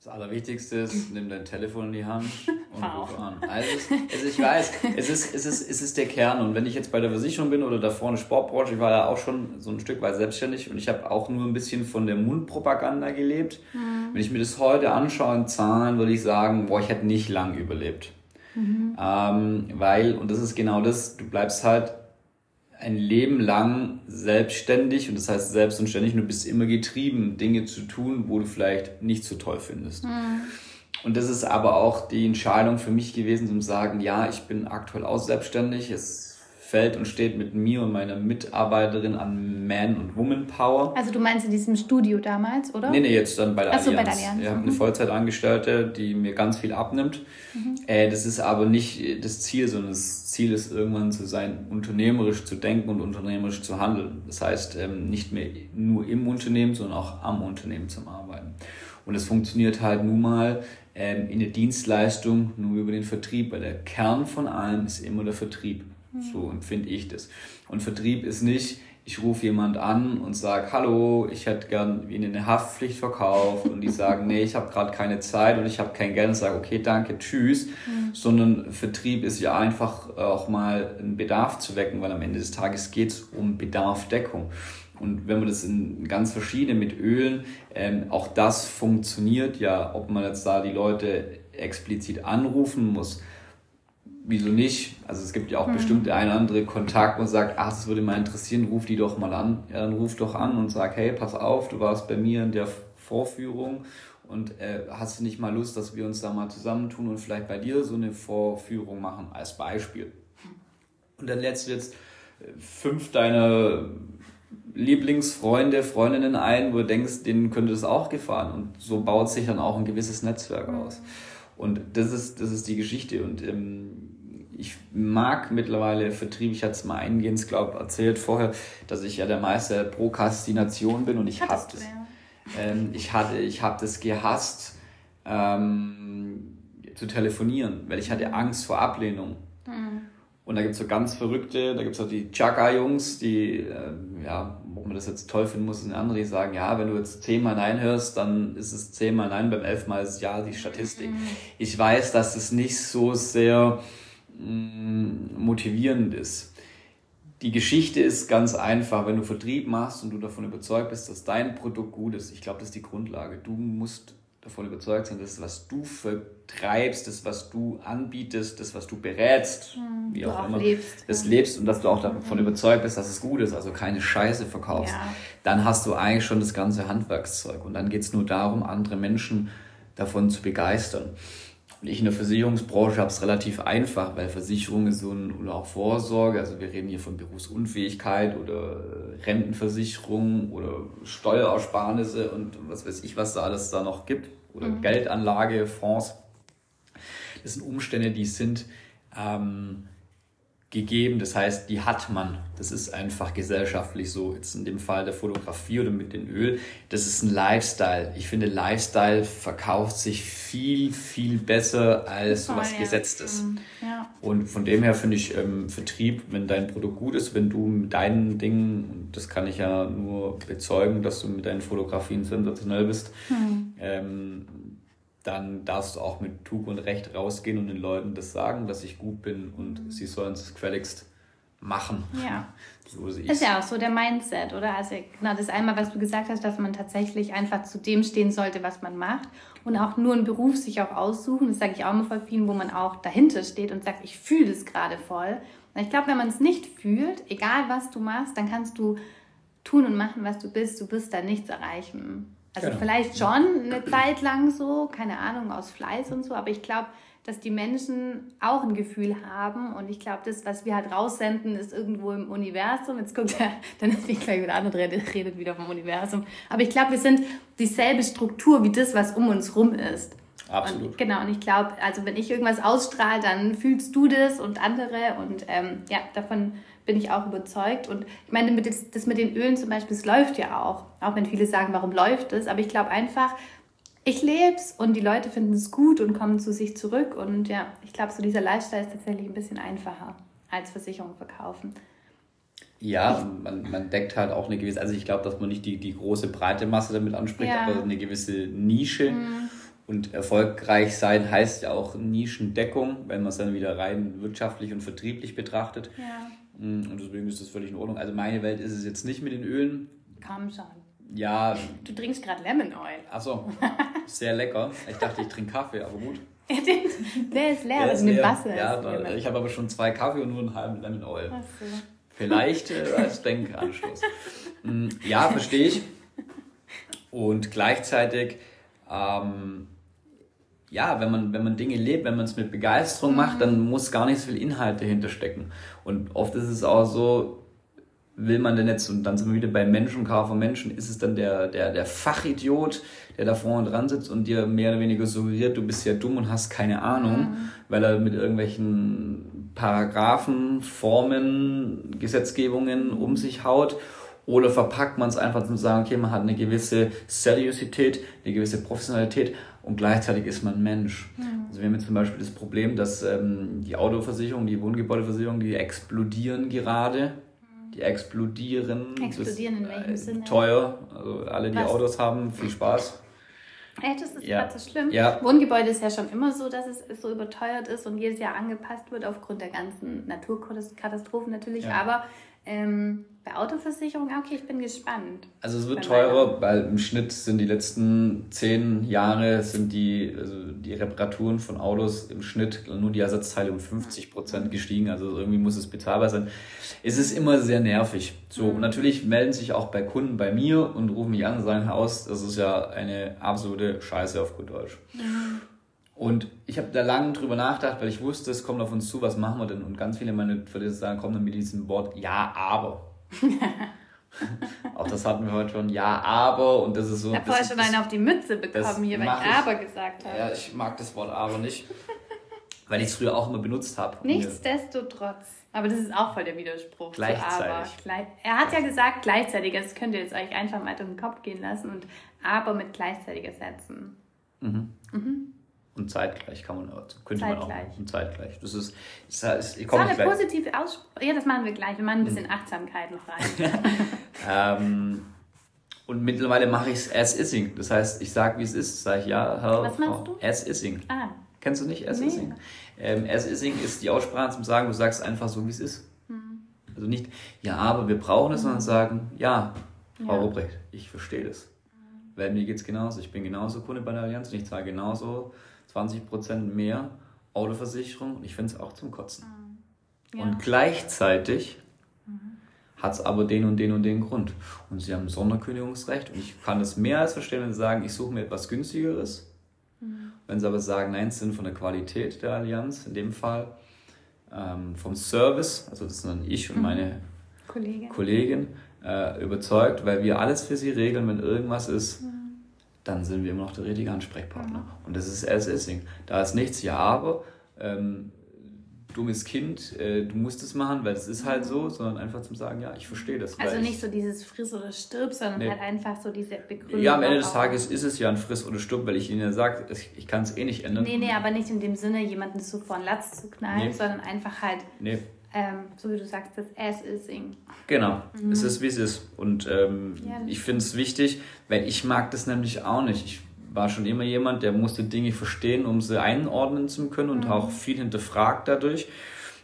Speaker 2: Das Allerwichtigste ist, nimm dein Telefon in die Hand und wow. ruf an. Also, also, ich weiß, es ist, es, ist, es ist der Kern. Und wenn ich jetzt bei der Versicherung bin oder da vorne Sportbranche, ich war ja auch schon so ein Stück weit selbstständig und ich habe auch nur ein bisschen von der Mundpropaganda gelebt. Mhm. Wenn ich mir das heute anschaue in Zahlen, würde ich sagen, boah, ich hätte nicht lang überlebt. Mhm. Ähm, weil, und das ist genau das, du bleibst halt ein Leben lang selbstständig und das heißt selbst und ständig, du bist immer getrieben, Dinge zu tun, wo du vielleicht nicht so toll findest. Mhm. Und das ist aber auch die Entscheidung für mich gewesen, zum sagen, ja, ich bin aktuell auch selbstständig. Es fällt und steht mit mir und meiner Mitarbeiterin an Man- und Woman Power.
Speaker 1: Also du meinst in diesem Studio damals, oder?
Speaker 2: Nee, nee, jetzt dann bei der Ach so, Allianz. bei der Allianz. Ich habe mhm. eine Vollzeitangestellte, die mir ganz viel abnimmt. Mhm. Äh, das ist aber nicht das Ziel, sondern das Ziel ist irgendwann zu sein, unternehmerisch zu denken und unternehmerisch zu handeln. Das heißt, ähm, nicht mehr nur im Unternehmen, sondern auch am Unternehmen zu arbeiten. Und das funktioniert halt nun mal ähm, in der Dienstleistung nur über den Vertrieb, weil der Kern von allem ist immer der Vertrieb. So empfinde ich das. Und Vertrieb ist nicht, ich rufe jemand an und sage, hallo, ich hätte gern Ihnen eine Haftpflicht verkauft und die sagen, nee, ich habe gerade keine Zeit und ich habe kein Geld und sage, okay, danke, tschüss. Mhm. Sondern Vertrieb ist ja einfach auch mal einen Bedarf zu wecken, weil am Ende des Tages geht es um Bedarfdeckung. Und wenn man das in ganz verschiedene mit Ölen, ähm, auch das funktioniert ja, ob man jetzt da die Leute explizit anrufen muss wieso nicht? Also es gibt ja auch mhm. bestimmt der eine andere Kontakt und sagt, ach, das würde mal interessieren, ruf die doch mal an. Ja, dann ruf doch an und sag, hey, pass auf, du warst bei mir in der Vorführung Und äh, hast du nicht mal Lust, dass wir uns da mal zusammentun und vielleicht bei dir so eine Vorführung machen, als Beispiel? Und dann lädst du jetzt äh, fünf deiner Lieblingsfreunde, Freundinnen ein, wo du denkst, denen könnte das auch gefallen. Und so baut sich dann auch ein gewisses Netzwerk aus. Und das ist, das ist die Geschichte. Und ähm, ich mag mittlerweile Vertrieb. Ich hatte es mal eingehend, glaube erzählt vorher, dass ich ja der Meister Prokrastination bin und ich habe das. Ähm, ich hatte, ich habe das gehasst ähm, zu telefonieren, weil ich hatte Angst vor Ablehnung. Mhm. Und da gibt es so ganz verrückte, da gibt es auch die Chaka-Jungs, die, äh, ja, ob man das jetzt toll finden muss, eine andere, die sagen, ja, wenn du jetzt zehnmal Nein hörst, dann ist es zehnmal Nein, beim elfmal ist es Ja, die Statistik. Mhm. Ich weiß, dass es nicht so sehr motivierend ist. Die Geschichte ist ganz einfach. Wenn du Vertrieb machst und du davon überzeugt bist, dass dein Produkt gut ist, ich glaube, das ist die Grundlage. Du musst davon überzeugt sein, dass das, was du vertreibst, das, was du anbietest, das, was du berätst, mhm, wie auch, auch immer, lebst, das ja. lebst und dass du auch davon mhm. überzeugt bist, dass es gut ist, also keine Scheiße verkaufst, ja. dann hast du eigentlich schon das ganze Handwerkszeug. Und dann geht es nur darum, andere Menschen davon zu begeistern. Und ich in der Versicherungsbranche habe es relativ einfach, weil Versicherung ist so ein, oder auch Vorsorge, also wir reden hier von Berufsunfähigkeit oder Rentenversicherung oder Steuerersparnisse und was weiß ich, was da alles da noch gibt oder mhm. Geldanlage, Fonds. Das sind Umstände, die sind ähm, gegeben. Das heißt, die hat man. Das ist einfach gesellschaftlich so. Jetzt in dem Fall der Fotografie oder mit dem Öl. Das ist ein Lifestyle. Ich finde, Lifestyle verkauft sich viel, viel besser als oh, was ja. Gesetztes. Mhm. Ja. Und von dem her finde ich ähm, Vertrieb, wenn dein Produkt gut ist, wenn du mit deinen Dingen, das kann ich ja nur bezeugen, dass du mit deinen Fotografien sensationell bist, mhm. ähm, dann darfst du auch mit Tug und Recht rausgehen und den Leuten das sagen, dass ich gut bin und mhm. sie sollen es gefälligst machen.
Speaker 1: Ja. So sehe ist ja auch so der Mindset, oder? Also genau das einmal, was du gesagt hast, dass man tatsächlich einfach zu dem stehen sollte, was man macht und auch nur einen Beruf sich auch aussuchen. Das sage ich auch mal voll vielen, wo man auch dahinter steht und sagt, ich fühle das gerade voll. Und ich glaube, wenn man es nicht fühlt, egal was du machst, dann kannst du tun und machen, was du bist. Du wirst da nichts erreichen. Also genau. vielleicht schon eine Zeit lang so, keine Ahnung, aus Fleiß und so, aber ich glaube, dass die Menschen auch ein Gefühl haben und ich glaube, das, was wir halt raussenden, ist irgendwo im Universum. Jetzt guckt er, dann ist nicht gleich wieder andere redet, redet wieder vom Universum. Aber ich glaube, wir sind dieselbe Struktur wie das, was um uns rum ist. Absolut. Und, genau, und ich glaube, also wenn ich irgendwas ausstrahle, dann fühlst du das und andere und ähm, ja, davon bin ich auch überzeugt. Und ich meine, das mit den Ölen zum Beispiel, es läuft ja auch. Auch wenn viele sagen, warum läuft es? Aber ich glaube einfach, ich lebe es und die Leute finden es gut und kommen zu sich zurück. Und ja, ich glaube, so dieser Lifestyle ist tatsächlich ein bisschen einfacher als Versicherung verkaufen.
Speaker 2: Ja, man, man deckt halt auch eine gewisse, also ich glaube, dass man nicht die, die große breite Masse damit anspricht, ja. aber eine gewisse Nische. Mhm. Und erfolgreich sein heißt ja auch Nischendeckung, wenn man es dann wieder rein wirtschaftlich und vertrieblich betrachtet. Ja. Mm, und deswegen ist das völlig in Ordnung. Also meine Welt ist es jetzt nicht mit den Ölen.
Speaker 1: Komm schon.
Speaker 2: Ja.
Speaker 1: Du trinkst gerade Lemon Oil.
Speaker 2: Achso, sehr lecker. Ich dachte, ich trinke Kaffee, aber gut.
Speaker 1: Der ist leer, Der ist mit leer. Wasser.
Speaker 2: Ja, da, ich habe aber schon zwei Kaffee und nur einen halben Lemon Oil. Ach so. Vielleicht äh, als Denkanschluss. Mm, ja, verstehe ich. Und gleichzeitig ähm, ja, wenn man, wenn man Dinge lebt, wenn man es mit Begeisterung macht, dann muss gar nicht so viel Inhalt dahinter stecken. Und oft ist es auch so, will man denn jetzt, und dann sind wir wieder bei Menschen, von Menschen, ist es dann der, der, der Fachidiot, der da vorne dran sitzt und dir mehr oder weniger suggeriert, du bist ja dumm und hast keine Ahnung, mhm. weil er mit irgendwelchen Paragraphen, Formen, Gesetzgebungen um sich haut oder verpackt man es einfach zu sagen, okay, man hat eine gewisse Seriosität, eine gewisse Professionalität und gleichzeitig ist man Mensch. Ja. Also wir haben jetzt zum Beispiel das Problem, dass ähm, die Autoversicherung, die Wohngebäudeversicherung, die explodieren gerade. Die explodieren. Explodieren in welchem äh, Sinne? Teuer. Also alle, die Was? Autos haben, viel Spaß.
Speaker 1: Echt, das ist ja. so schlimm. Ja. Wohngebäude ist ja schon immer so, dass es so überteuert ist und jedes Jahr angepasst wird aufgrund der ganzen Naturkatastrophen natürlich. Ja. Aber Ähm, bei Autoversicherung, okay, ich bin gespannt.
Speaker 2: Also es wird teurer, weil im Schnitt sind die letzten zehn Jahre sind die, also die Reparaturen von Autos im Schnitt nur die Ersatzteile um 50 Prozent gestiegen. Also irgendwie muss es bezahlbar sein. Es ist immer sehr nervig. So, und natürlich melden sich auch bei Kunden bei mir und rufen mich an und sagen, Haus, das ist ja eine absolute Scheiße auf gut Deutsch. Mhm. Und ich habe da lange drüber nachgedacht, weil ich wusste, es kommt auf uns zu, was machen wir denn? Und ganz viele meiner Verleser sagen, kommen dann mit diesem Wort, ja, aber. auch das hatten wir heute schon, ja, aber. Und das ist so.
Speaker 1: Ich habe vorher schon einen auf die Mütze bekommen hier, weil ich aber gesagt habe.
Speaker 2: Ja, ich mag das Wort aber nicht. weil ich es früher auch immer benutzt habe.
Speaker 1: Nichtsdestotrotz. Aber das ist auch voll der Widerspruch. Gleichzeitig. Aber. Er hat ja gesagt gleichzeitig. Das könnt ihr jetzt euch einfach mal durch den Kopf gehen lassen und aber mit gleichzeitig ersetzen. Mhm.
Speaker 2: Mhm. Und zeitgleich kann man, könnte zeitgleich. man auch. Und zeitgleich. Das ist, das
Speaker 1: heißt, ich komme eine positive Aussprache. Ja, das machen wir gleich. Wir machen ein bisschen mhm. Achtsamkeit noch rein.
Speaker 2: ähm, und mittlerweile mache ich es as ising. Das heißt, ich sage, wie es ist. Sage ich, ja, Herr, Was meinst du? As ising. Ah. Kennst du nicht as nee. ising? Ähm, as ising ist die Aussprache zum Sagen, du sagst einfach so, wie es ist. Mhm. Also nicht, ja, aber wir brauchen es, mhm. sondern sagen, ja, Frau ja. Ruprecht, ich verstehe das. Weil mir geht es genauso. Ich bin genauso Kunde bei der Allianz und ich zahle genauso 20% mehr Autoversicherung und ich finde es auch zum Kotzen. Mhm. Ja. Und gleichzeitig mhm. hat es aber den und den und den Grund. Und sie haben Sonderkündigungsrecht und ich kann es mehr als verstehen, wenn sie sagen, ich suche mir etwas günstigeres. Mhm. Wenn sie aber sagen, nein, es sind von der Qualität der Allianz, in dem Fall ähm, vom Service, also das sind dann ich und mhm. meine Kollegin, Kollegin äh, überzeugt, weil wir alles für sie regeln, wenn irgendwas ist mhm dann sind wir immer noch der richtige Ansprechpartner. Mhm. Und das ist as Essing. Da ist nichts, ja, aber ähm, dummes Kind, äh, du musst es machen, weil es ist halt so, sondern einfach zum Sagen, ja, ich verstehe das.
Speaker 1: Also nicht so dieses Friss oder Stirb, sondern nee. halt einfach so diese Begründung.
Speaker 2: Ja, am Ende des Tages ist es ja ein Friss oder Stirb, weil ich ihnen ja sage, ich kann es eh nicht ändern.
Speaker 1: Nee, nee, aber nicht in dem Sinne, jemanden so vor den Latz zu knallen, nee. sondern einfach halt nee ähm, so wie du sagst, das As is Ing.
Speaker 2: Genau, mhm. es ist wie es ist. Und ähm, ja, ich finde es wichtig, weil ich mag das nämlich auch nicht. Ich war schon immer jemand, der musste Dinge verstehen, um sie einordnen zu können und mhm. auch viel hinterfragt dadurch.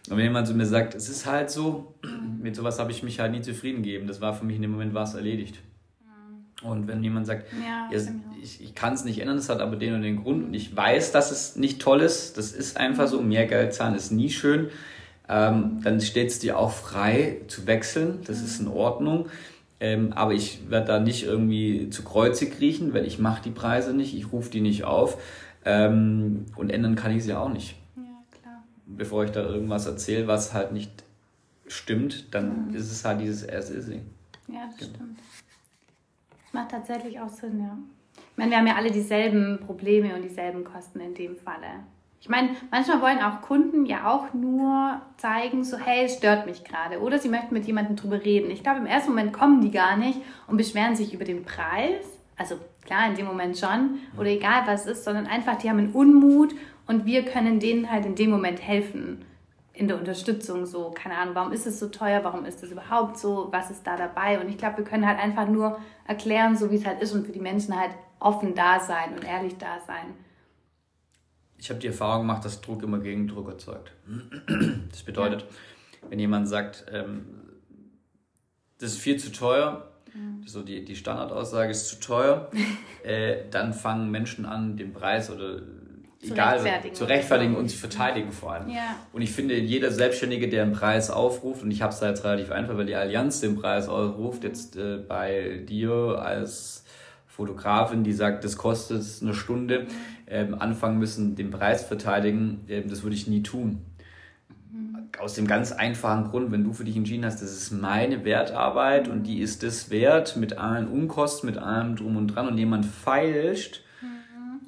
Speaker 2: Und wenn jemand zu mir sagt, es ist halt so, mhm. mit sowas habe ich mich halt nie zufrieden gegeben. Das war für mich in dem Moment was erledigt. Mhm. Und wenn jemand sagt, ja, ja, ich, ich kann es nicht ändern, es hat aber den und den Grund und ich weiß, dass es nicht toll ist, das ist einfach so, mehr Geld zahlen ist nie schön, ähm, dann steht es dir auch frei zu wechseln. Das ist in Ordnung. Ähm, aber ich werde da nicht irgendwie zu Kreuze kriechen, weil ich mache die Preise nicht, ich rufe die nicht auf ähm, und ändern kann ich sie auch nicht. Ja, klar. Bevor ich da irgendwas erzähle, was halt nicht stimmt, dann mhm. ist es halt dieses As is
Speaker 1: Ja, das genau. stimmt. Das macht tatsächlich auch Sinn, ja. Ich meine, wir haben ja alle dieselben Probleme und dieselben Kosten in dem Falle. Ich meine, manchmal wollen auch Kunden ja auch nur zeigen, so hey, es stört mich gerade. Oder sie möchten mit jemandem drüber reden. Ich glaube, im ersten Moment kommen die gar nicht und beschweren sich über den Preis. Also klar, in dem Moment schon. Oder egal was es ist, sondern einfach, die haben einen Unmut und wir können denen halt in dem Moment helfen. In der Unterstützung so, keine Ahnung, warum ist es so teuer, warum ist es überhaupt so, was ist da dabei? Und ich glaube, wir können halt einfach nur erklären, so wie es halt ist und für die Menschen halt offen da sein und ehrlich da sein
Speaker 2: ich habe die Erfahrung gemacht, dass Druck immer Gegendruck erzeugt. Das bedeutet, ja. wenn jemand sagt, ähm, das ist viel zu teuer, mhm. so die, die Standardaussage ist zu teuer, äh, dann fangen Menschen an, den Preis oder zu egal rechtfertigen. zu rechtfertigen und zu verteidigen vor allem. Ja. Und ich finde, jeder Selbstständige, der einen Preis aufruft, und ich habe es da jetzt relativ einfach, weil die Allianz den Preis aufruft, jetzt äh, bei dir als Fotografin, die sagt, das kostet eine Stunde, ähm, anfangen müssen, den Preis verteidigen, ähm, das würde ich nie tun. Mhm. Aus dem ganz einfachen Grund, wenn du für dich entschieden hast, das ist meine Wertarbeit und die ist das wert mit allen Unkosten, mit allem drum und dran und jemand feilscht,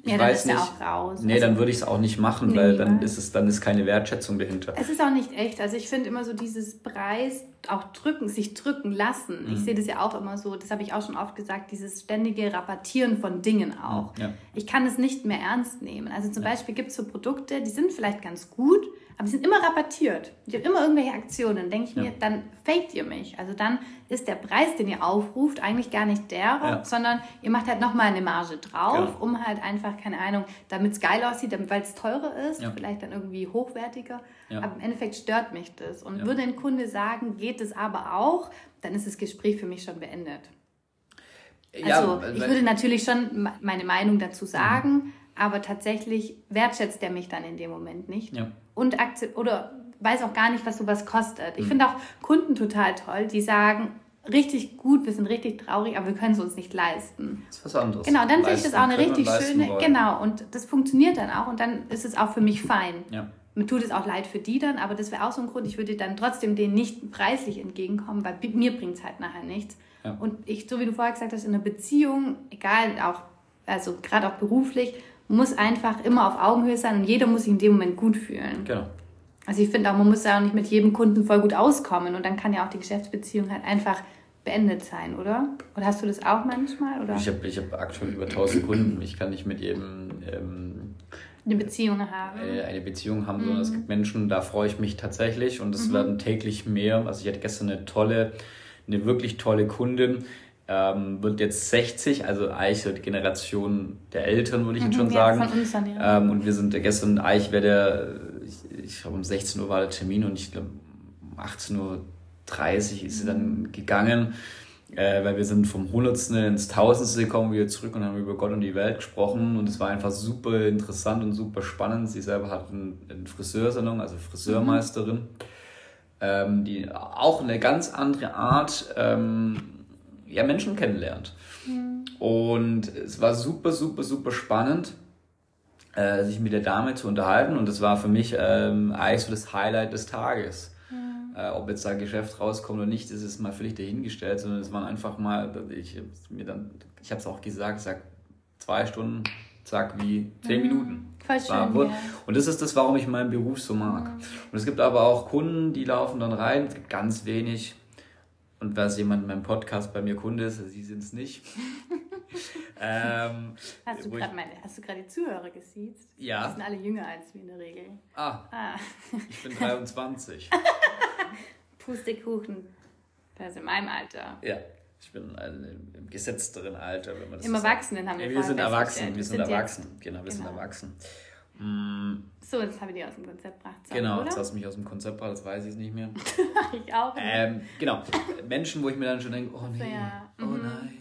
Speaker 2: ich ja, dann weiß nicht. auch raus. Nee, also, dann würde ich es auch nicht machen, nee, weil dann ist es dann ist keine Wertschätzung dahinter.
Speaker 1: Es ist auch nicht echt. Also ich finde immer so dieses Preis auch drücken, sich drücken lassen. Mhm. Ich sehe das ja auch immer so, das habe ich auch schon oft gesagt, dieses ständige Rabattieren von Dingen auch. Ja. Ich kann es nicht mehr ernst nehmen. Also zum ja. Beispiel gibt es so Produkte, die sind vielleicht ganz gut, aber die sind immer rabattiert. Die haben immer irgendwelche Aktionen. Dann denke ich ja. mir, dann faked ihr mich. Also dann ist der Preis, den ihr aufruft, eigentlich gar nicht der, ja. sondern ihr macht halt nochmal eine Marge drauf, genau. um halt einfach, keine Ahnung, damit es geil aussieht, weil es teurer ist, ja. vielleicht dann irgendwie hochwertiger. Aber im Endeffekt stört mich das. Und würde ein Kunde sagen, geh geht es aber auch, dann ist das Gespräch für mich schon beendet. Also ich würde natürlich schon meine Meinung dazu sagen, mhm. Aber tatsächlich wertschätzt er mich dann in dem Moment nicht. Ja. Und oder weiß auch gar nicht, was sowas kostet. Ich mhm. finde auch Kunden total toll, die sagen, richtig gut, wir sind richtig traurig, aber wir können es uns nicht leisten. Das ist was anderes. Genau, dann finde ich das auch eine richtig schöne, wollen. genau, und das funktioniert dann auch und dann ist es auch für mich fein. Ja. Mir tut es auch leid für die dann, aber das wäre auch so ein Grund, ich würde dann trotzdem denen nicht preislich entgegenkommen, weil mir bringt es halt nachher nichts. Ja. Und ich, so wie du vorher gesagt hast, in einer Beziehung, egal, auch, also gerade auch beruflich, muss einfach immer auf Augenhöhe sein und jeder muss sich in dem Moment gut fühlen. Genau. Also ich finde auch, man muss ja auch nicht mit jedem Kunden voll gut auskommen und dann kann ja auch die Geschäftsbeziehung halt einfach beendet sein, oder? Oder hast du das auch manchmal? Oder?
Speaker 2: Ich habe ich hab aktuell über 1000 Kunden. Ich kann nicht mit jedem ähm,
Speaker 1: eine Beziehung haben.
Speaker 2: Äh, eine Beziehung haben, mhm. sondern es gibt Menschen, da freue ich mich tatsächlich und es mhm. werden täglich mehr. Also ich hatte gestern eine tolle, eine wirklich tolle Kundin, ähm, wird jetzt 60, also so die Generation der Eltern, würde ich mhm, jetzt schon ja, sagen. Von uns dann, ja. Ähm, und wir sind gestern, eigentlich wäre der, ich, ich glaube um 16 Uhr war der Termin und ich glaube um 18.30 Uhr ist sie dann mhm. gegangen, äh, weil wir sind vom Hundertsten ins Tausendste gekommen, wieder zurück und haben über Gott und die Welt gesprochen und es war einfach super interessant und super spannend. Sie selber hat einen, einen Friseursalon, also Friseurmeisterin, mhm. ähm, die auch eine ganz andere Art ähm, ja, Menschen kennenlernt. Mhm. Und es war super, super, super spannend, äh, sich mit der Dame zu unterhalten. Und das war für mich ähm, eigentlich so das Highlight des Tages. Mhm. Äh, ob jetzt da Geschäft rauskommt oder nicht, ist mal völlig dahingestellt, sondern es waren einfach mal, ich mir dann, ich habe es auch gesagt, sag zwei Stunden, zack, wie zehn mhm. Minuten. Voll schön, ja. Und das ist das, warum ich meinen Beruf so mag. Mhm. Und es gibt aber auch Kunden, die laufen dann rein, es gibt ganz wenig, und was jemand in meinem Podcast bei mir Kunde ist, Sie sind es nicht.
Speaker 1: ähm, hast, du gerade die Zuhörer gesiezt? Ja. Die sind alle jünger als wir in der Regel. Ah.
Speaker 2: ah. ich bin 23.
Speaker 1: Pustekuchen. Das ist in meinem Alter.
Speaker 2: Ja. Ich bin im gesetzteren Alter, wenn man
Speaker 1: das Im Erwachsenen haben wir
Speaker 2: Wir sind erwachsen, wir sind erwachsen. Genau, wir genau. sind erwachsen.
Speaker 1: Mm. So, jetzt habe ich dich aus dem Konzept gebracht.
Speaker 2: Genau, oder? jetzt hast du mich aus dem Konzept gebracht, das weiß ich nicht mehr.
Speaker 1: ich auch nicht.
Speaker 2: Ähm, genau, Menschen, wo ich mir dann schon denke, oh nee, ja. oh mhm. nein.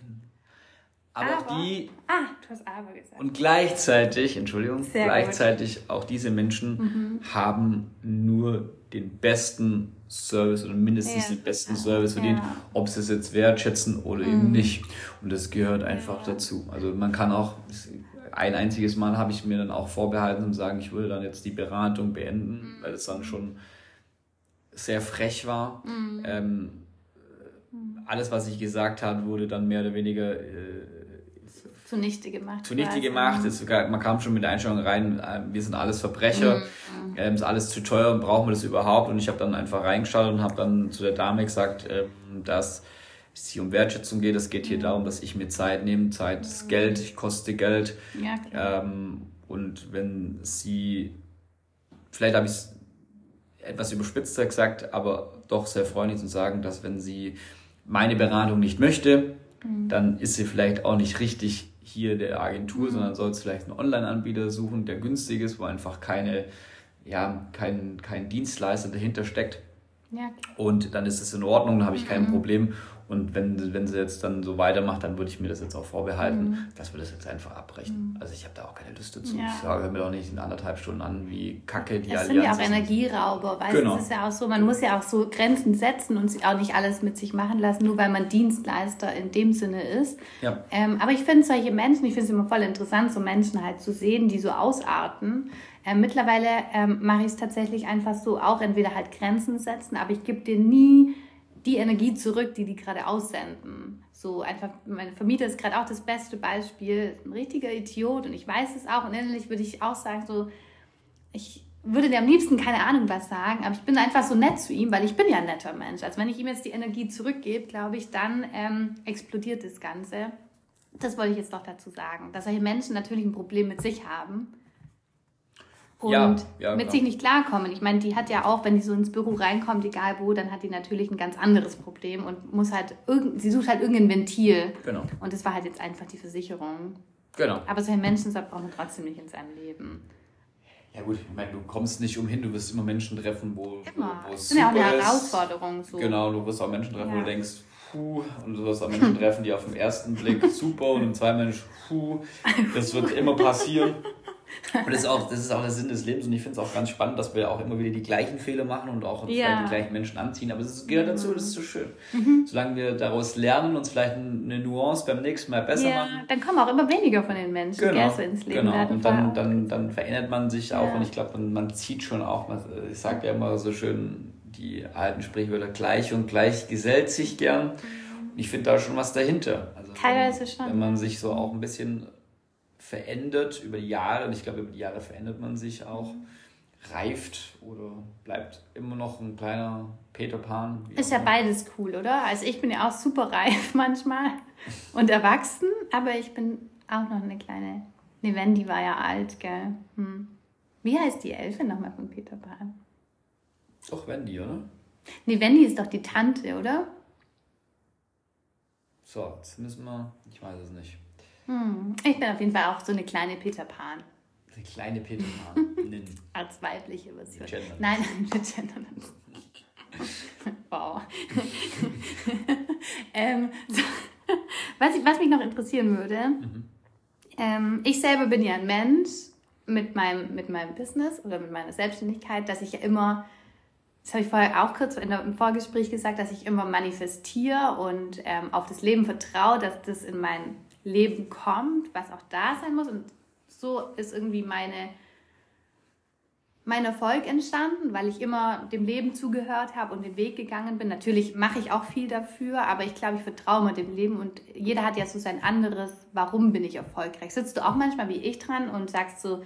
Speaker 2: Aber, aber, auch die.
Speaker 1: Ah, du hast aber gesagt.
Speaker 2: Und gleichzeitig, Entschuldigung, Sehr gleichzeitig gut. auch diese Menschen mhm. haben nur den besten Service oder mindestens ja, den besten Service verdient, ja. ob sie es jetzt wertschätzen oder mhm. eben nicht. Und das gehört einfach dazu. Also man kann auch, ein einziges Mal habe ich mir dann auch vorbehalten und sagen, ich würde dann jetzt die Beratung beenden, mhm. weil es dann schon sehr frech war. Mhm. Ähm, alles, was ich gesagt habe, wurde dann mehr oder weniger äh,
Speaker 1: zunichte gemacht.
Speaker 2: Zunichte gemacht. Es, man kam schon mit der Einstellung rein, äh, wir sind alles Verbrecher, mhm. ähm, ist alles zu teuer und brauchen wir das überhaupt? Und ich habe dann einfach reingeschaut und habe dann zu der Dame gesagt, ähm, dass es hier um Wertschätzung geht. Es geht hier mhm. darum, dass ich mir Zeit nehme. Zeit ist. Geld, ich koste Geld. Ja. Ähm, und wenn sie, vielleicht habe ich es etwas überspitzt gesagt, aber doch sehr freundlich zu sagen, dass wenn sie meine Beratung nicht möchte, mhm. dann ist sie vielleicht auch nicht richtig hier der Agentur, mhm. sondern soll es vielleicht einen Online-Anbieter suchen, der günstig ist, wo einfach keine, ja, kein, kein Dienstleister dahinter steckt. Ja. Und dann ist es in Ordnung, dann habe ich kein mhm. Problem. Und wenn, wenn sie jetzt dann so weitermacht, dann würde ich mir das jetzt auch vorbehalten, mhm. dass wir das jetzt einfach abbrechen. Mhm. Also ich habe da auch keine Lust dazu. Ja. Ich sage mir doch nicht in anderthalb Stunden an, wie kacke die
Speaker 1: das Allianz sind ja auch Energierauber, weil genau. es ist ja auch so, man muss ja auch so Grenzen setzen und auch nicht alles mit sich machen lassen, nur weil man Dienstleister in dem Sinne ist. Ja. Ähm, aber ich finde solche Menschen, ich finde es immer voll interessant, so Menschen halt zu sehen, die so ausarten. Ähm, mittlerweile ähm, mache ich es tatsächlich einfach so, auch entweder halt Grenzen setzen, aber ich gebe dir nie die Energie zurück, die die gerade aussenden. So einfach, mein Vermieter ist gerade auch das beste Beispiel, ein richtiger Idiot und ich weiß es auch und innerlich würde ich auch sagen, so, ich würde dir am liebsten keine Ahnung was sagen, aber ich bin einfach so nett zu ihm, weil ich bin ja ein netter Mensch. Also wenn ich ihm jetzt die Energie zurückgebe, glaube ich, dann ähm, explodiert das Ganze. Das wollte ich jetzt noch dazu sagen, dass solche Menschen natürlich ein Problem mit sich haben und ja, ja, mit sich nicht klarkommen. Ich meine, die hat ja auch, wenn die so ins Büro reinkommt, egal wo, dann hat die natürlich ein ganz anderes Problem und muss halt irgend, sie sucht halt irgendein Ventil. Genau. Und das war halt jetzt einfach die Versicherung. Genau. Aber solche Menschen braucht man trotzdem nicht in seinem Leben.
Speaker 2: Ja gut, ich meine, du kommst nicht umhin, du wirst immer Menschen treffen, wo, immer. wo es
Speaker 1: super ja auch eine Herausforderung.
Speaker 2: So. Genau, du wirst auch Menschen treffen, ja. wo du denkst, puh, und du wirst auch Menschen treffen, die auf den ersten Blick super und im zweiten Mensch, puh, das wird immer passieren. Und das ist, auch, das ist auch der Sinn des Lebens und ich finde es auch ganz spannend, dass wir auch immer wieder die gleichen Fehler machen und auch ja. die gleichen Menschen anziehen. Aber es gehört dazu, das ist so schön. Mhm. Solange wir daraus lernen, uns vielleicht eine Nuance beim nächsten Mal besser ja, machen.
Speaker 1: Dann kommen auch immer weniger von den Menschen genau, so ins Leben.
Speaker 2: Genau, und dann, dann, dann verändert man sich auch ja. und ich glaube, man, man zieht schon auch, ich sage ja immer so schön, die alten Sprichwörter gleich und gleich gesellt sich gern. Ich finde da schon was dahinter. Also
Speaker 1: Teilweise schon.
Speaker 2: Wenn man sich so auch ein bisschen verändert über die Jahre, und ich glaube, über die Jahre verändert man sich auch, reift oder bleibt immer noch ein kleiner Peter Pan.
Speaker 1: Ist ja beides cool, oder? Also ich bin ja auch super reif manchmal und erwachsen, aber ich bin auch noch eine kleine. Ne, Wendy war ja alt, gell? Hm. Wie heißt die Elfe nochmal von Peter Pan?
Speaker 2: Doch Wendy, oder?
Speaker 1: Ne, Wendy ist doch die Tante, oder?
Speaker 2: So, jetzt müssen wir. Ich weiß es nicht.
Speaker 1: Hm. Ich bin auf jeden Fall auch so eine kleine Peter Pan.
Speaker 2: Eine kleine Peter Pan.
Speaker 1: Als weibliche Version. Nein, wir gendern Wow. ähm, so, was, ich, was mich noch interessieren würde, mhm. ähm, ich selber bin ja ein Mensch mit meinem, mit meinem Business oder mit meiner Selbstständigkeit, dass ich ja immer, das habe ich vorher auch kurz in der, im Vorgespräch gesagt, dass ich immer manifestiere und ähm, auf das Leben vertraue, dass das in mein Leben kommt, was auch da sein muss. Und so ist irgendwie meine, mein Erfolg entstanden, weil ich immer dem Leben zugehört habe und den Weg gegangen bin. Natürlich mache ich auch viel dafür, aber ich glaube, ich vertraue mir dem Leben und jeder hat ja so sein anderes, warum bin ich erfolgreich. Sitzt du auch manchmal wie ich dran und sagst so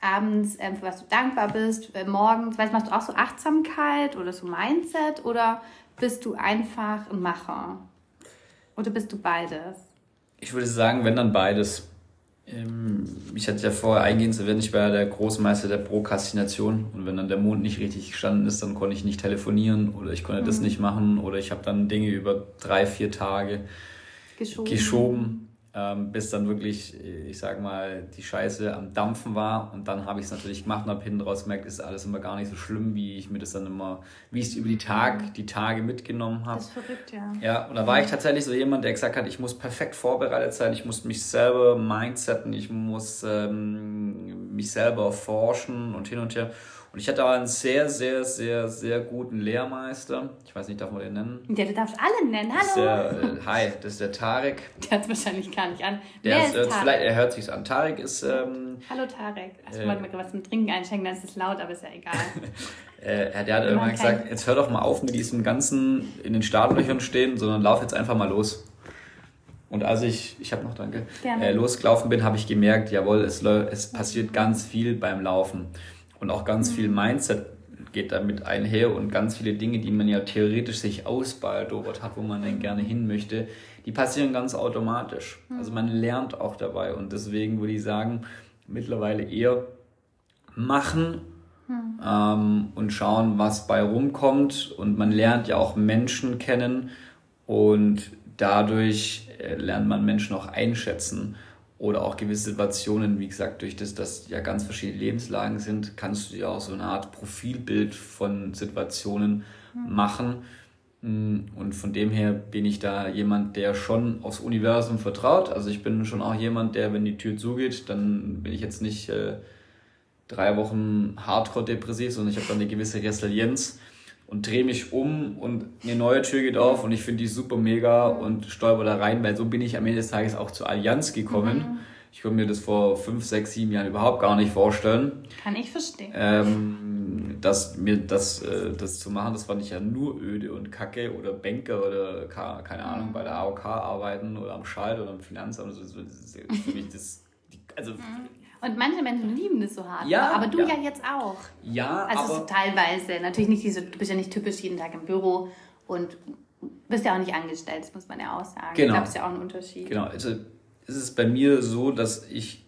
Speaker 1: abends, äh, für was du dankbar bist, äh, morgens, weißt, machst du auch so Achtsamkeit oder so Mindset oder bist du einfach ein Macher? Oder bist du beides?
Speaker 2: Ich würde sagen, wenn dann beides. Ähm, ich hatte ja vorher eingehend erwähnt, ich war ja der Großmeister der Prokrastination und wenn dann der Mond nicht richtig gestanden ist, dann konnte ich nicht telefonieren oder ich konnte mhm. das nicht machen oder ich habe dann Dinge über drei, vier Tage geschoben. geschoben ähm, bis dann wirklich, ich sag mal, die Scheiße am Dampfen war. Und dann habe ich es natürlich gemacht und habe hinten raus gemerkt, ist alles immer gar nicht so schlimm, wie ich mir das dann immer, wie ich es über die Tag, die Tage mitgenommen habe. Das ist verrückt, ja. Ja, und da war ich tatsächlich so jemand, der gesagt hat, ich muss perfekt vorbereitet sein, ich muss mich selber mindsetten, ich muss ähm, mich selber forschen und hin und her. Und ich hatte aber einen sehr, sehr, sehr, sehr guten Lehrmeister. Ich weiß nicht, darf man den nennen?
Speaker 1: Ja, du darfst alle nennen. Hallo.
Speaker 2: Der, äh, hi, das ist der Tarek.
Speaker 1: Der hat es wahrscheinlich gar nicht an.
Speaker 2: Der Wer ist, ist Tarek? Vielleicht, er hört sich an. Tarek ist. Ähm,
Speaker 1: Hallo Tarek. Also, ich äh, wollte mir was zum Trinken einschenken, dann ist es laut, aber ist ja egal.
Speaker 2: äh, der hat immer gesagt: Jetzt hör doch mal auf mit diesem ganzen in den Startlöchern stehen, sondern lauf jetzt einfach mal los. Und als ich, ich habe noch danke, äh, losgelaufen bin, habe ich gemerkt, jawohl, es, es passiert ganz viel beim Laufen. Und auch ganz viel. Mindset geht damit einher und ganz viele Dinge, die man ja theoretisch sich ausbaldobert hat, wo man denn gerne hin möchte, die passieren ganz automatisch. Mhm. Also man lernt auch dabei und deswegen würde ich sagen, mittlerweile eher machen mhm. ähm, und schauen, was bei rumkommt und man lernt ja auch Menschen kennen und dadurch äh, lernt man Menschen auch einschätzen oder auch gewisse Situationen, wie gesagt, durch das, dass ja ganz verschiedene Lebenslagen sind, kannst du ja auch so eine Art Profilbild von Situationen mhm. machen. Mm, und von dem her bin ich da jemand, der schon aufs Universum vertraut. Also ich bin schon auch jemand, der, wenn die Tür zugeht, dann bin ich jetzt nicht äh, drei Wochen hardcore depressiv, sondern ich habe dann eine gewisse Resilienz und drehe mich um und eine neue Tür geht auf und ich finde die super mega und stolper da rein, weil so bin ich am Ende des Tages auch zur Allianz gekommen. Mhm. Ich konnte mir das vor fünf, sechs, sieben Jahren überhaupt gar nicht vorstellen.
Speaker 1: Kann ich verstehen.
Speaker 2: Ähm, dass mir das, äh, das zu machen, das fand ich ja nur öde und kacke oder Banker oder keine Ahnung, mhm. bei der AOK arbeiten oder am Schalt oder am Finanzamt. Das ist für mich das, also mhm.
Speaker 1: Und manche Menschen lieben das so hart. Ja, aber du ja, ja jetzt auch.
Speaker 2: Ja,
Speaker 1: also aber teilweise. Natürlich nicht diese, du bist ja nicht typisch jeden Tag im Büro und bist ja auch nicht angestellt, das muss man ja auch sagen. Genau. Da ist ja auch ein Unterschied.
Speaker 2: Genau, also es ist bei mir so, dass ich,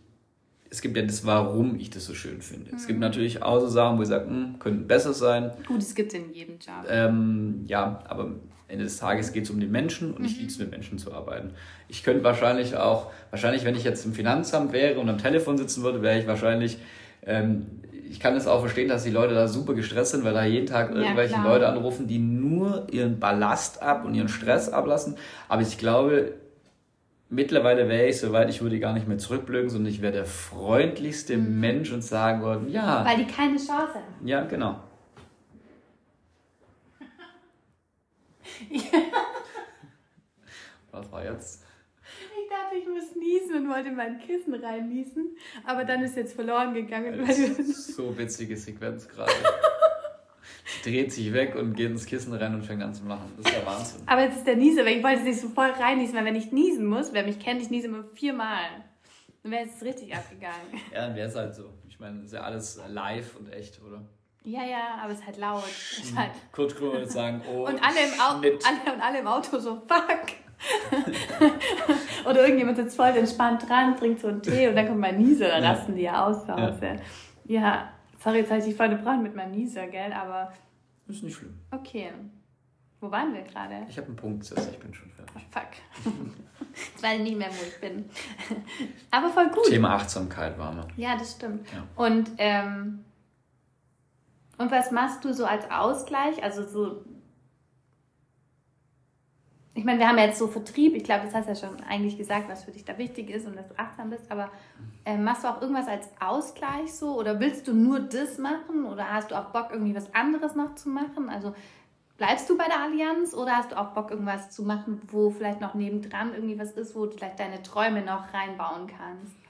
Speaker 2: es gibt ja das, warum ich das so schön finde. Mhm. Es gibt mhm. natürlich auch so Sachen, wo ich sage, hm, könnten besser sein.
Speaker 1: Gut, es gibt es in jedem Job.
Speaker 2: Ähm, ja, aber Ende des Tages geht es um die Menschen und mhm. ich liebe es, mit Menschen zu arbeiten. Ich könnte wahrscheinlich auch, wahrscheinlich, wenn ich jetzt im Finanzamt wäre und am Telefon sitzen würde, wäre ich wahrscheinlich, ähm, ich kann es auch verstehen, dass die Leute da super gestresst sind, weil da jeden Tag irgendwelche ja, Leute anrufen, die nur ihren Ballast ab und ihren Stress ablassen. Aber ich glaube, mittlerweile wäre ich soweit, ich würde gar nicht mehr zurückblöken, sondern ich wäre der freundlichste mhm. Mensch und sagen würden, ja.
Speaker 1: Weil die keine Chance haben.
Speaker 2: Ja, genau. Was war jetzt?
Speaker 1: Ich dachte, ich muss niesen und wollte mein Kissen reinniesen, aber dann ist jetzt verloren gegangen.
Speaker 2: Das ist so witzige Sequenz gerade. Sie dreht sich weg und geht ins Kissen rein und fängt an zu lachen. Das ist ja Wahnsinn.
Speaker 1: Aber jetzt ist der Nieser weg. Ich wollte es nicht so voll reinniesen, weil wenn ich niesen muss, wer mich kennt, ich niese immer viermal. Dann wäre es richtig abgegangen.
Speaker 2: Ja, dann wäre es halt so. Ich meine, ist ja alles live und echt, oder?
Speaker 1: Ja, ja, aber es ist halt laut. Ist hm. halt
Speaker 2: Kurt Krömer würde sagen, oh,
Speaker 1: und alle, im Au alle, und alle im Auto so, fuck. Oder irgendjemand sitzt voll entspannt dran, trinkt so einen Tee und dann kommt mein Nieser, dann rasten die ja aus zu Hause. Ja. ja, sorry, jetzt habe ich die voll gebraucht mit meinem Nieser, gell, aber...
Speaker 2: Ist nicht schlimm.
Speaker 1: Okay. Wo waren wir gerade?
Speaker 2: Ich habe einen Punkt, also ich bin schon fertig.
Speaker 1: Oh, fuck. ich weiß nicht mehr, wo ich bin. aber voll gut.
Speaker 2: Thema Achtsamkeit waren wir.
Speaker 1: Ja, das stimmt. Ja. Und ähm, und was machst du so als Ausgleich? Also so, ich meine, wir haben ja jetzt so Vertrieb. Ich glaube, das hast du ja schon eigentlich gesagt, was für dich da wichtig ist und dass du achtsam bist. Aber äh, machst du auch irgendwas als Ausgleich so? Oder willst du nur das machen? Oder hast du auch Bock, irgendwie was anderes noch zu machen? Also bleibst du bei der Allianz oder hast du auch Bock, irgendwas zu machen, wo vielleicht noch nebendran irgendwie was ist, wo du vielleicht deine Träume noch reinbauen kannst?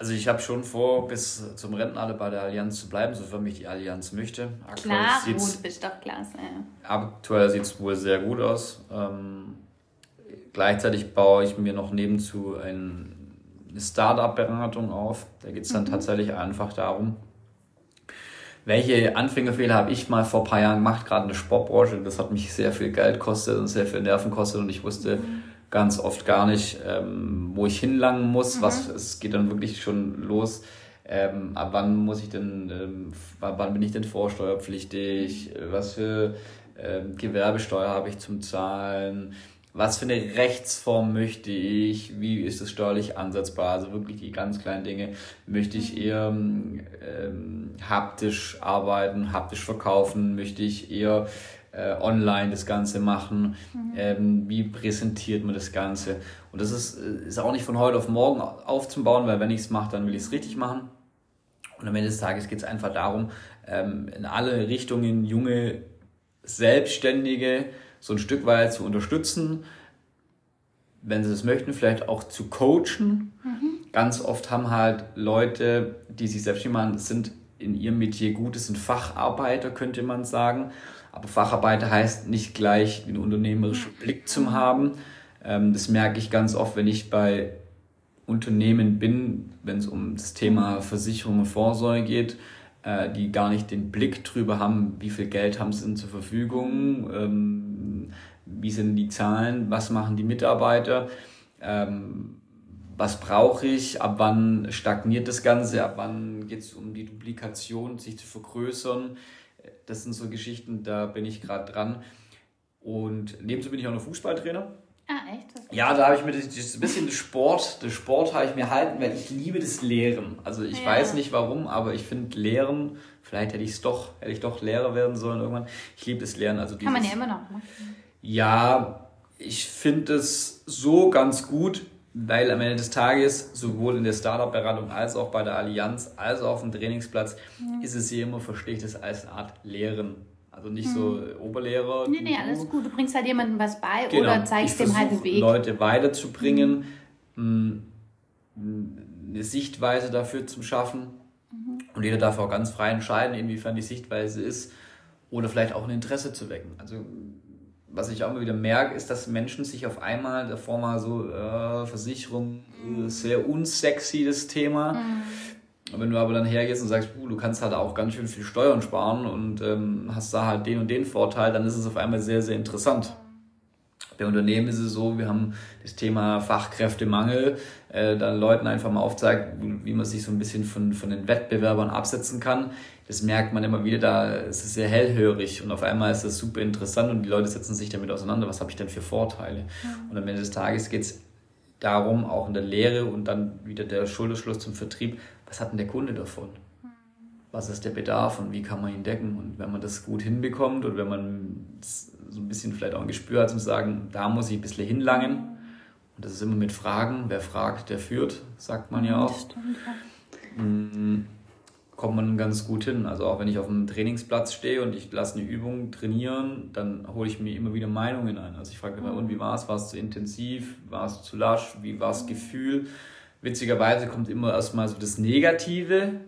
Speaker 2: Also ich habe schon vor, bis zum Rentenalter bei der Allianz zu bleiben, sofern mich die Allianz möchte.
Speaker 1: Aktuell Klar, gut, bist doch klasse.
Speaker 2: Aktuell sieht es wohl sehr gut aus. Ähm, gleichzeitig baue ich mir noch nebenzu ein, eine Start-up-Beratung auf. Da geht es dann mhm. tatsächlich einfach darum, welche Anfängerfehler habe ich mal vor ein paar Jahren gemacht, gerade in der Sportbranche. Das hat mich sehr viel Geld kostet und sehr viel Nerven kostet und ich wusste, mhm ganz oft gar nicht, ähm, wo ich hinlangen muss. Mhm. Was, es geht dann wirklich schon los. Ähm, ab wann muss ich denn, ähm, wann bin ich denn vorsteuerpflichtig? Was für ähm, Gewerbesteuer habe ich zum Zahlen? Was für eine Rechtsform möchte ich? Wie ist es steuerlich ansetzbar? Also wirklich die ganz kleinen Dinge. Möchte ich eher ähm, haptisch arbeiten, haptisch verkaufen? Möchte ich eher äh, online das Ganze machen, mhm. ähm, wie präsentiert man das Ganze. Und das ist, ist auch nicht von heute auf morgen aufzubauen, weil wenn ich es mache, dann will ich es richtig machen. Und am Ende des Tages geht es einfach darum, ähm, in alle Richtungen junge Selbstständige so ein Stück weit zu unterstützen, wenn sie das möchten, vielleicht auch zu coachen. Mhm. Ganz oft haben halt Leute, die sich selbstständig machen, sind in ihrem Metier gut, das sind Facharbeiter, könnte man sagen. Aber Facharbeiter heißt nicht gleich den unternehmerischen Blick zu haben. Ähm, das merke ich ganz oft, wenn ich bei Unternehmen bin, wenn es um das Thema Versicherung und Vorsorge geht, äh, die gar nicht den Blick drüber haben, wie viel Geld haben sie denn zur Verfügung, ähm, wie sind die Zahlen, was machen die Mitarbeiter, ähm, was brauche ich, ab wann stagniert das Ganze, ab wann geht es um die Duplikation, sich zu vergrößern das sind so Geschichten, da bin ich gerade dran. Und nebenzu bin ich auch noch Fußballtrainer.
Speaker 1: Ah, echt?
Speaker 2: Ja, da habe ich mir das, das bisschen Sport, das Sport habe ich mir halten, weil ich liebe das Lehren. Also ich ja. weiß nicht warum, aber ich finde Lehren, vielleicht hätte ich es doch, hätte ich doch Lehrer werden sollen irgendwann. Ich liebe das Lehren. Also
Speaker 1: Kann man ja immer noch machen.
Speaker 2: Ja, ich finde es so ganz gut, weil am Ende des Tages, sowohl in der Startup-Beratung als auch bei der Allianz, als auch auf dem Trainingsplatz, mhm. ist es hier immer, verstehe ich das als eine Art Lehren. Also nicht mhm. so Oberlehrer.
Speaker 1: Nee, nee, alles gut. Du bringst halt jemandem was bei genau. oder zeigst dem halt den Weg.
Speaker 2: Leute weiterzubringen, mhm. eine Sichtweise dafür zu schaffen. Und jeder darf auch ganz frei entscheiden, inwiefern die Sichtweise ist. Oder vielleicht auch ein Interesse zu wecken. Also was ich auch immer wieder merke, ist, dass Menschen sich auf einmal davor mal so, äh, Versicherung, äh, sehr unsexy das Thema. Mhm. Wenn du aber dann hergehst und sagst, du kannst halt auch ganz schön viel Steuern sparen und ähm, hast da halt den und den Vorteil, dann ist es auf einmal sehr, sehr interessant. Bei Unternehmen ist es so, wir haben das Thema Fachkräftemangel, äh, dann Leuten einfach mal aufzeigt, wie man sich so ein bisschen von, von den Wettbewerbern absetzen kann das merkt man immer wieder, da ist es sehr hellhörig und auf einmal ist das super interessant und die Leute setzen sich damit auseinander, was habe ich denn für Vorteile? Mhm. Und am Ende des Tages geht es darum, auch in der Lehre und dann wieder der Schulterschluss zum Vertrieb, was hat denn der Kunde davon? was ist der Bedarf und wie kann man ihn decken. Und wenn man das gut hinbekommt und wenn man so ein bisschen vielleicht auch ein Gespür hat, zum sagen, da muss ich ein bisschen hinlangen. Und das ist immer mit Fragen. Wer fragt, der führt, sagt man ja auch. Stimmt, ja. Mm, kommt man ganz gut hin. Also auch wenn ich auf dem Trainingsplatz stehe und ich lasse eine Übung trainieren, dann hole ich mir immer wieder Meinungen ein. Also ich frage immer, und wie war es? War es zu intensiv? War es zu lasch? Wie war das Gefühl? Witzigerweise kommt immer erstmal so das Negative.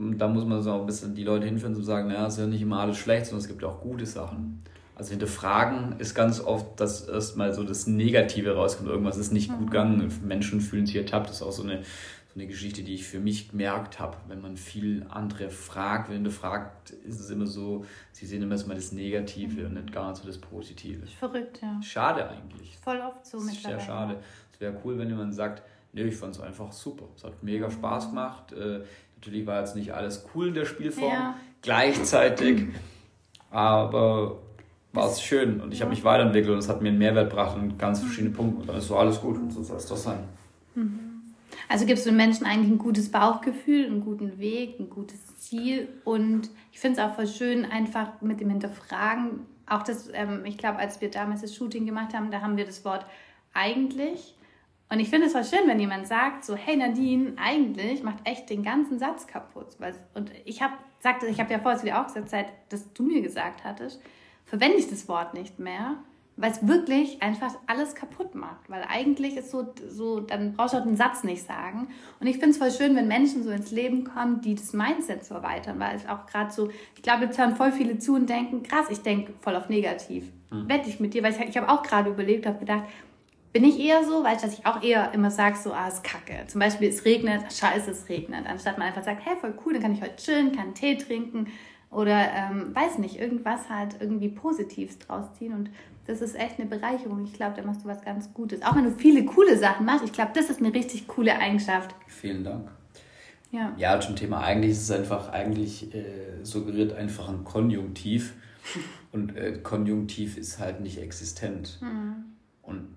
Speaker 2: Und da muss man so ein bisschen die Leute hinführen, zu sagen, naja, es ist ja nicht immer alles schlecht, sondern es gibt auch gute Sachen. Also hinterfragen ist ganz oft, dass erstmal so das Negative rauskommt. Irgendwas ist nicht gut gegangen. Menschen fühlen sich ertappt. Das ist auch so eine, so eine Geschichte, die ich für mich gemerkt habe. Wenn man viel andere fragt, wenn du fragt, ist es immer so, sie sehen immer erstmal das Negative und nicht gar nicht so das Positive.
Speaker 1: Verrückt, ja.
Speaker 2: Schade eigentlich.
Speaker 1: Voll oft so
Speaker 2: mittlerweile. Sehr schade. Es wäre cool, wenn jemand sagt, nee, ich fand es einfach super. Es hat mega Spaß gemacht. Äh, Natürlich war jetzt nicht alles cool in der Spielform ja. gleichzeitig, aber war es schön. Und ich habe mich weiterentwickelt und es hat mir einen Mehrwert gebracht und ganz verschiedene Punkte. Und dann ist so alles gut und so soll es doch sein.
Speaker 1: Mhm. Also gibst du den Menschen eigentlich ein gutes Bauchgefühl, einen guten Weg, ein gutes Ziel? Und ich finde es auch voll schön, einfach mit dem Hinterfragen, auch das, ähm, ich glaube, als wir damals das Shooting gemacht haben, da haben wir das Wort eigentlich. Und ich finde es voll schön, wenn jemand sagt, so, hey Nadine, eigentlich macht echt den ganzen Satz kaputt. Und ich habe sagte, ich habe ja vorher zu dir auch gesagt, seit dass du mir gesagt hattest, verwende ich das Wort nicht mehr, weil es wirklich einfach alles kaputt macht. Weil eigentlich ist so, so dann brauchst du auch den Satz nicht sagen. Und ich finde es voll schön, wenn Menschen so ins Leben kommen, die das Mindset so erweitern, weil es auch gerade so, ich glaube, jetzt hören voll viele zu und denken, krass, ich denke voll auf negativ. Mhm. Wette ich mit dir, weil ich, ich habe auch gerade überlegt, habe gedacht, bin ich eher so, weil ich, dass ich auch eher immer sage, so, ah, ist kacke. Zum Beispiel, es regnet, scheiße, es regnet. Anstatt man einfach sagt, hey, voll cool, dann kann ich heute chillen, kann Tee trinken oder, ähm, weiß nicht, irgendwas halt irgendwie Positives draus ziehen. Und das ist echt eine Bereicherung. Ich glaube, da machst du was ganz Gutes. Auch wenn du viele coole Sachen machst, ich glaube, das ist eine richtig coole Eigenschaft.
Speaker 2: Vielen Dank. Ja. Ja, zum Thema eigentlich ist es einfach, eigentlich äh, suggeriert einfach ein Konjunktiv. Und äh, Konjunktiv ist halt nicht existent. Mhm. Und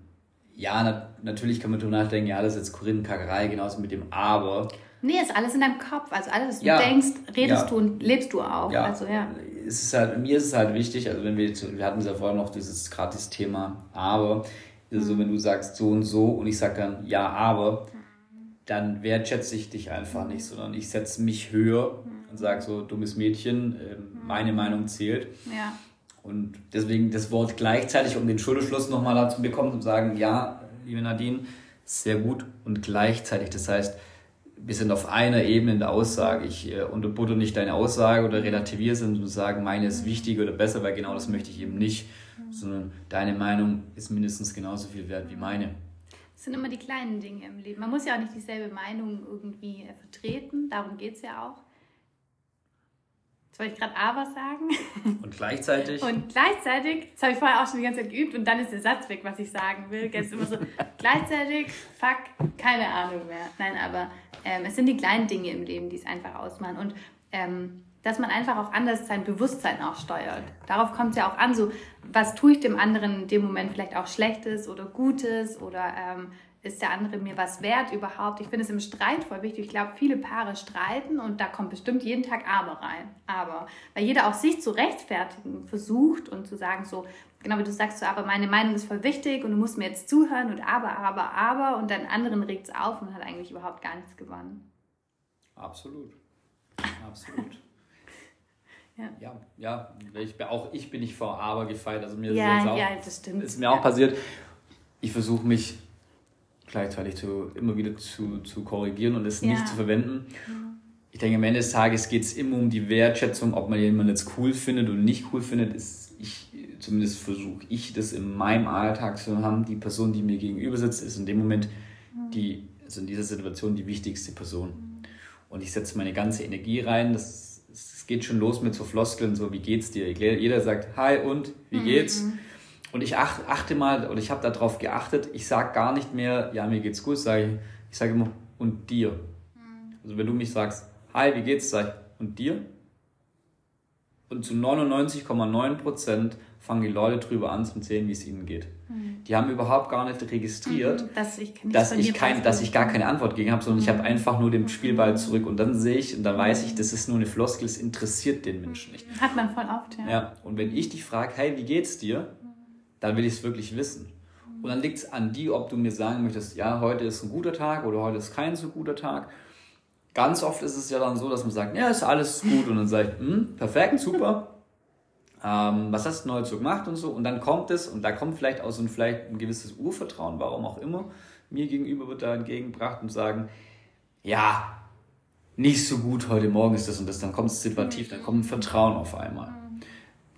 Speaker 2: ja, na, natürlich kann man darüber nachdenken, ja, das ist jetzt Korinthenkackerei, genauso mit dem Aber.
Speaker 1: Nee, ist alles in deinem Kopf. Also alles, was du ja, denkst, redest ja. du und lebst du auch. Ja. Also, ja.
Speaker 2: Es ist halt, mir ist es halt wichtig, also wenn wir, wir hatten es ja vorher noch dieses gratis Thema Aber, also mhm. wenn du sagst so und so und ich sage dann ja, aber, dann wertschätze ich dich einfach nicht, sondern ich setze mich höher mhm. und sage so, dummes Mädchen, äh, meine Meinung zählt. Ja. Und deswegen das Wort gleichzeitig, um den Schulterschluss nochmal dazu bekommen und sagen, ja, liebe Nadine, sehr gut und gleichzeitig. Das heißt, wir sind auf einer Ebene in der Aussage. Ich äh, unterbutter nicht deine Aussage oder relativiere sie und sage, meine ist wichtiger oder besser, weil genau das möchte ich eben nicht, sondern deine Meinung ist mindestens genauso viel wert wie meine.
Speaker 1: Das sind immer die kleinen Dinge im Leben. Man muss ja auch nicht dieselbe Meinung irgendwie vertreten, darum geht es ja auch. Jetzt wollte ich gerade aber sagen.
Speaker 2: Und gleichzeitig.
Speaker 1: Und gleichzeitig, das habe ich vorher auch schon die ganze Zeit geübt und dann ist der Satz weg, was ich sagen will. Jetzt immer so, gleichzeitig, fuck, keine Ahnung mehr. Nein, aber ähm, es sind die kleinen Dinge im Leben, die es einfach ausmachen. Und ähm, dass man einfach auch anders sein Bewusstsein auch steuert. Darauf kommt es ja auch an, so was tue ich dem anderen in dem Moment vielleicht auch Schlechtes oder Gutes oder ähm, ist der andere mir was wert überhaupt? Ich finde es im Streit voll wichtig. Ich glaube, viele Paare streiten und da kommt bestimmt jeden Tag aber rein. Aber, weil jeder auch sich zu rechtfertigen versucht und zu sagen so, genau wie du sagst, so, aber meine Meinung ist voll wichtig und du musst mir jetzt zuhören und aber, aber, aber und dann anderen regt es auf und hat eigentlich überhaupt gar nichts gewonnen.
Speaker 2: Absolut. Absolut. Ja. ja, ja, ich, auch ich bin nicht vor Aber gefeit. Also mir ja, ist, auch, ja, das stimmt. ist mir auch passiert. Ich versuche mich gleichzeitig zu, immer wieder zu, zu korrigieren und es ja. nicht zu verwenden. Ich denke, am Ende des Tages geht es immer um die Wertschätzung, ob man jemanden jetzt cool findet oder nicht cool findet. Ist ich, zumindest versuche ich das in meinem Alltag zu haben. Die Person, die mir gegenüber sitzt, ist in dem Moment die, also in dieser Situation die wichtigste Person. Und ich setze meine ganze Energie rein. Das, es geht schon los mit so Floskeln, so wie geht's dir? Jeder sagt, hi und, wie geht's? Mhm. Und ich achte mal, oder ich habe darauf geachtet, ich sage gar nicht mehr, ja, mir geht's gut, sage ich, ich sage immer, und dir. Mhm. Also wenn du mich sagst, hi, wie geht's, sag ich, und dir? Und zu 99,9% fangen die Leute drüber an zu erzählen, wie es ihnen geht. Mhm. Die haben überhaupt gar nicht registriert, mhm, dass ich, dass ich, kein, dass ich gar keine Antwort gegen habe, sondern ich habe einfach nur den Spielball zurück und dann sehe ich und dann weiß ich, das ist nur eine Floskel, es interessiert den Menschen nicht.
Speaker 1: Hat man voll oft, ja.
Speaker 2: ja. Und wenn ich dich frage, hey, wie geht's dir, dann will ich es wirklich wissen. Und dann liegt es an dir, ob du mir sagen möchtest, ja, heute ist ein guter Tag oder heute ist kein so guter Tag. Ganz oft ist es ja dann so, dass man sagt, ja, ist alles gut und dann sagt, hm, perfekt, super ähm, was hast du heute so gemacht und so. Und dann kommt es, und da kommt vielleicht auch so ein, vielleicht ein gewisses Urvertrauen, warum auch immer, mir gegenüber wird da entgegengebracht und sagen, ja, nicht so gut, heute Morgen ist das und das, dann kommt es situativ, dann kommt ein Vertrauen auf einmal.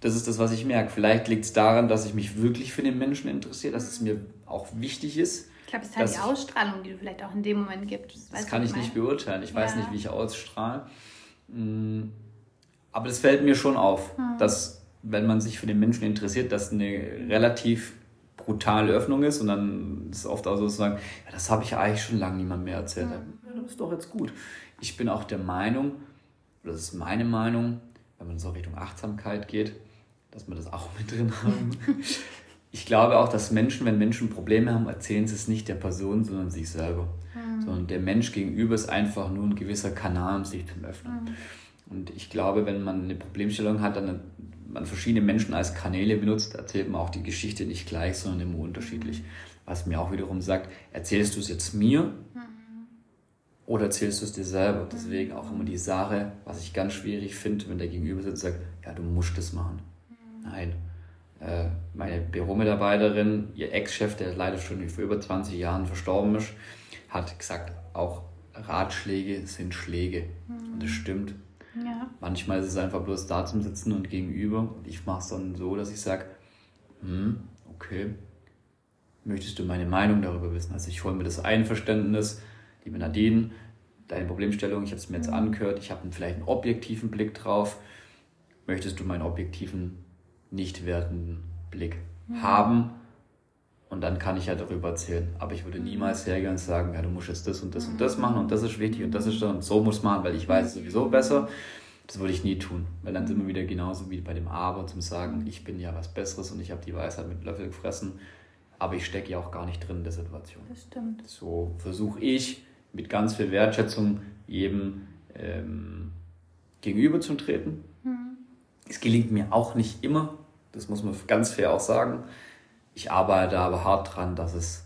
Speaker 2: Das ist das, was ich merke. Vielleicht liegt es daran, dass ich mich wirklich für den Menschen interessiere, dass es mir auch wichtig ist.
Speaker 1: Ich glaube, es ist halt die Ausstrahlung, die du vielleicht auch in dem Moment gibst.
Speaker 2: Das, das kann ich nicht beurteilen. Ich ja. weiß nicht, wie ich ausstrahle. Mm, aber das fällt mir schon auf, hm. dass wenn man sich für den Menschen interessiert, das eine relativ brutale Öffnung ist und dann ist es oft auch so zu sagen, ja, das habe ich eigentlich schon lange niemand mehr erzählt. Ja, das ist doch jetzt gut. Ich bin auch der Meinung, oder das ist meine Meinung, wenn man so Richtung Achtsamkeit geht, dass wir das auch mit drin haben. ich glaube auch, dass Menschen, wenn Menschen Probleme haben, erzählen sie es nicht der Person, sondern sich selber. Mhm. Sondern der Mensch gegenüber ist einfach nur ein gewisser Kanal, um sich zu öffnen. Mhm. Und ich glaube, wenn man eine Problemstellung hat, dann man verschiedene Menschen als Kanäle benutzt, erzählt man auch die Geschichte nicht gleich, sondern immer unterschiedlich. Was mir auch wiederum sagt, erzählst du es jetzt mir mhm. oder erzählst du es dir selber? Deswegen auch immer die Sache, was ich ganz schwierig finde, wenn der Gegenüber sitzt und sagt, ja, du musst das machen. Mhm. Nein. Äh, meine Büromitarbeiterin, ihr Ex-Chef, der leider schon vor über 20 Jahren verstorben ist, hat gesagt, auch Ratschläge sind Schläge. Und das stimmt. Ja. Manchmal ist es einfach bloß da zum Sitzen und gegenüber. Und ich mache es dann so, dass ich sage, hm, okay, möchtest du meine Meinung darüber wissen? Also ich hole mir das Einverständnis, liebe Nadine, deine Problemstellung, ich habe es mir jetzt mhm. angehört, ich habe vielleicht einen objektiven Blick drauf. Möchtest du meinen objektiven, nicht wertenden Blick mhm. haben? Und dann kann ich ja darüber erzählen. Aber ich würde niemals hergehen und sagen, ja, du musst jetzt das und das und das machen und das ist wichtig und das ist und so muss man, weil ich weiß es sowieso besser. Das würde ich nie tun, weil dann sind wir wieder genauso wie bei dem Aber zum Sagen, ich bin ja was Besseres und ich habe die Weisheit mit Löffel gefressen, aber ich stecke ja auch gar nicht drin in der Situation.
Speaker 1: Das stimmt.
Speaker 2: So versuche ich mit ganz viel Wertschätzung jedem ähm, gegenüber zu treten. Mhm. Es gelingt mir auch nicht immer, das muss man ganz fair auch sagen. Ich arbeite aber hart dran, dass es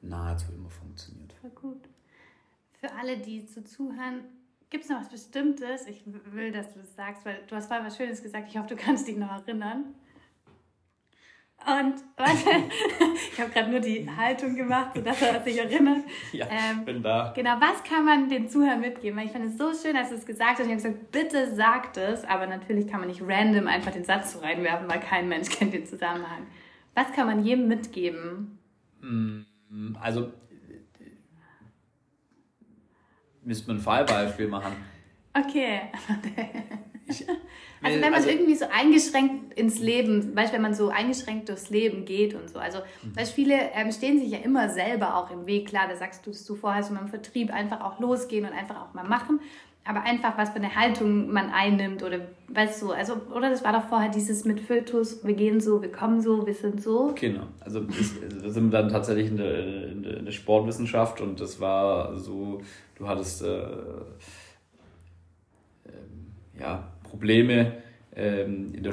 Speaker 2: nahezu immer funktioniert.
Speaker 1: Voll gut. Für alle, die zu zuhören, gibt es noch was Bestimmtes? Ich will, dass du das sagst, weil du hast vorhin was Schönes gesagt. Ich hoffe, du kannst dich noch erinnern. Und warte, ich habe gerade nur die Haltung gemacht, sodass er sich erinnert.
Speaker 2: Ja, ähm, bin da.
Speaker 1: Genau, was kann man den Zuhörern mitgeben? Weil ich fand es so schön, dass du es gesagt hast. Ich habe gesagt, bitte sag es. Aber natürlich kann man nicht random einfach den Satz so reinwerfen, weil kein Mensch kennt den Zusammenhang. Was kann man jedem mitgeben?
Speaker 2: Mm, also, müsste man ein Fallbeispiel machen.
Speaker 1: Okay. Ich, also wenn man also, irgendwie so eingeschränkt ins Leben, weißt wenn man so eingeschränkt durchs Leben geht und so. Also, mhm. weißt viele ähm, stehen sich ja immer selber auch im Weg. Klar, da sagst du es zuvor, hast du beim Vertrieb einfach auch losgehen und einfach auch mal machen aber einfach, was für eine Haltung man einnimmt oder weißt du, also, oder das war doch vorher dieses mit Fötus, wir gehen so, wir kommen so, wir sind so.
Speaker 2: Genau, also da sind wir dann tatsächlich in der, in der, Sportwissenschaft und das war so, du hattest äh, äh, ja, Probleme ähm, in der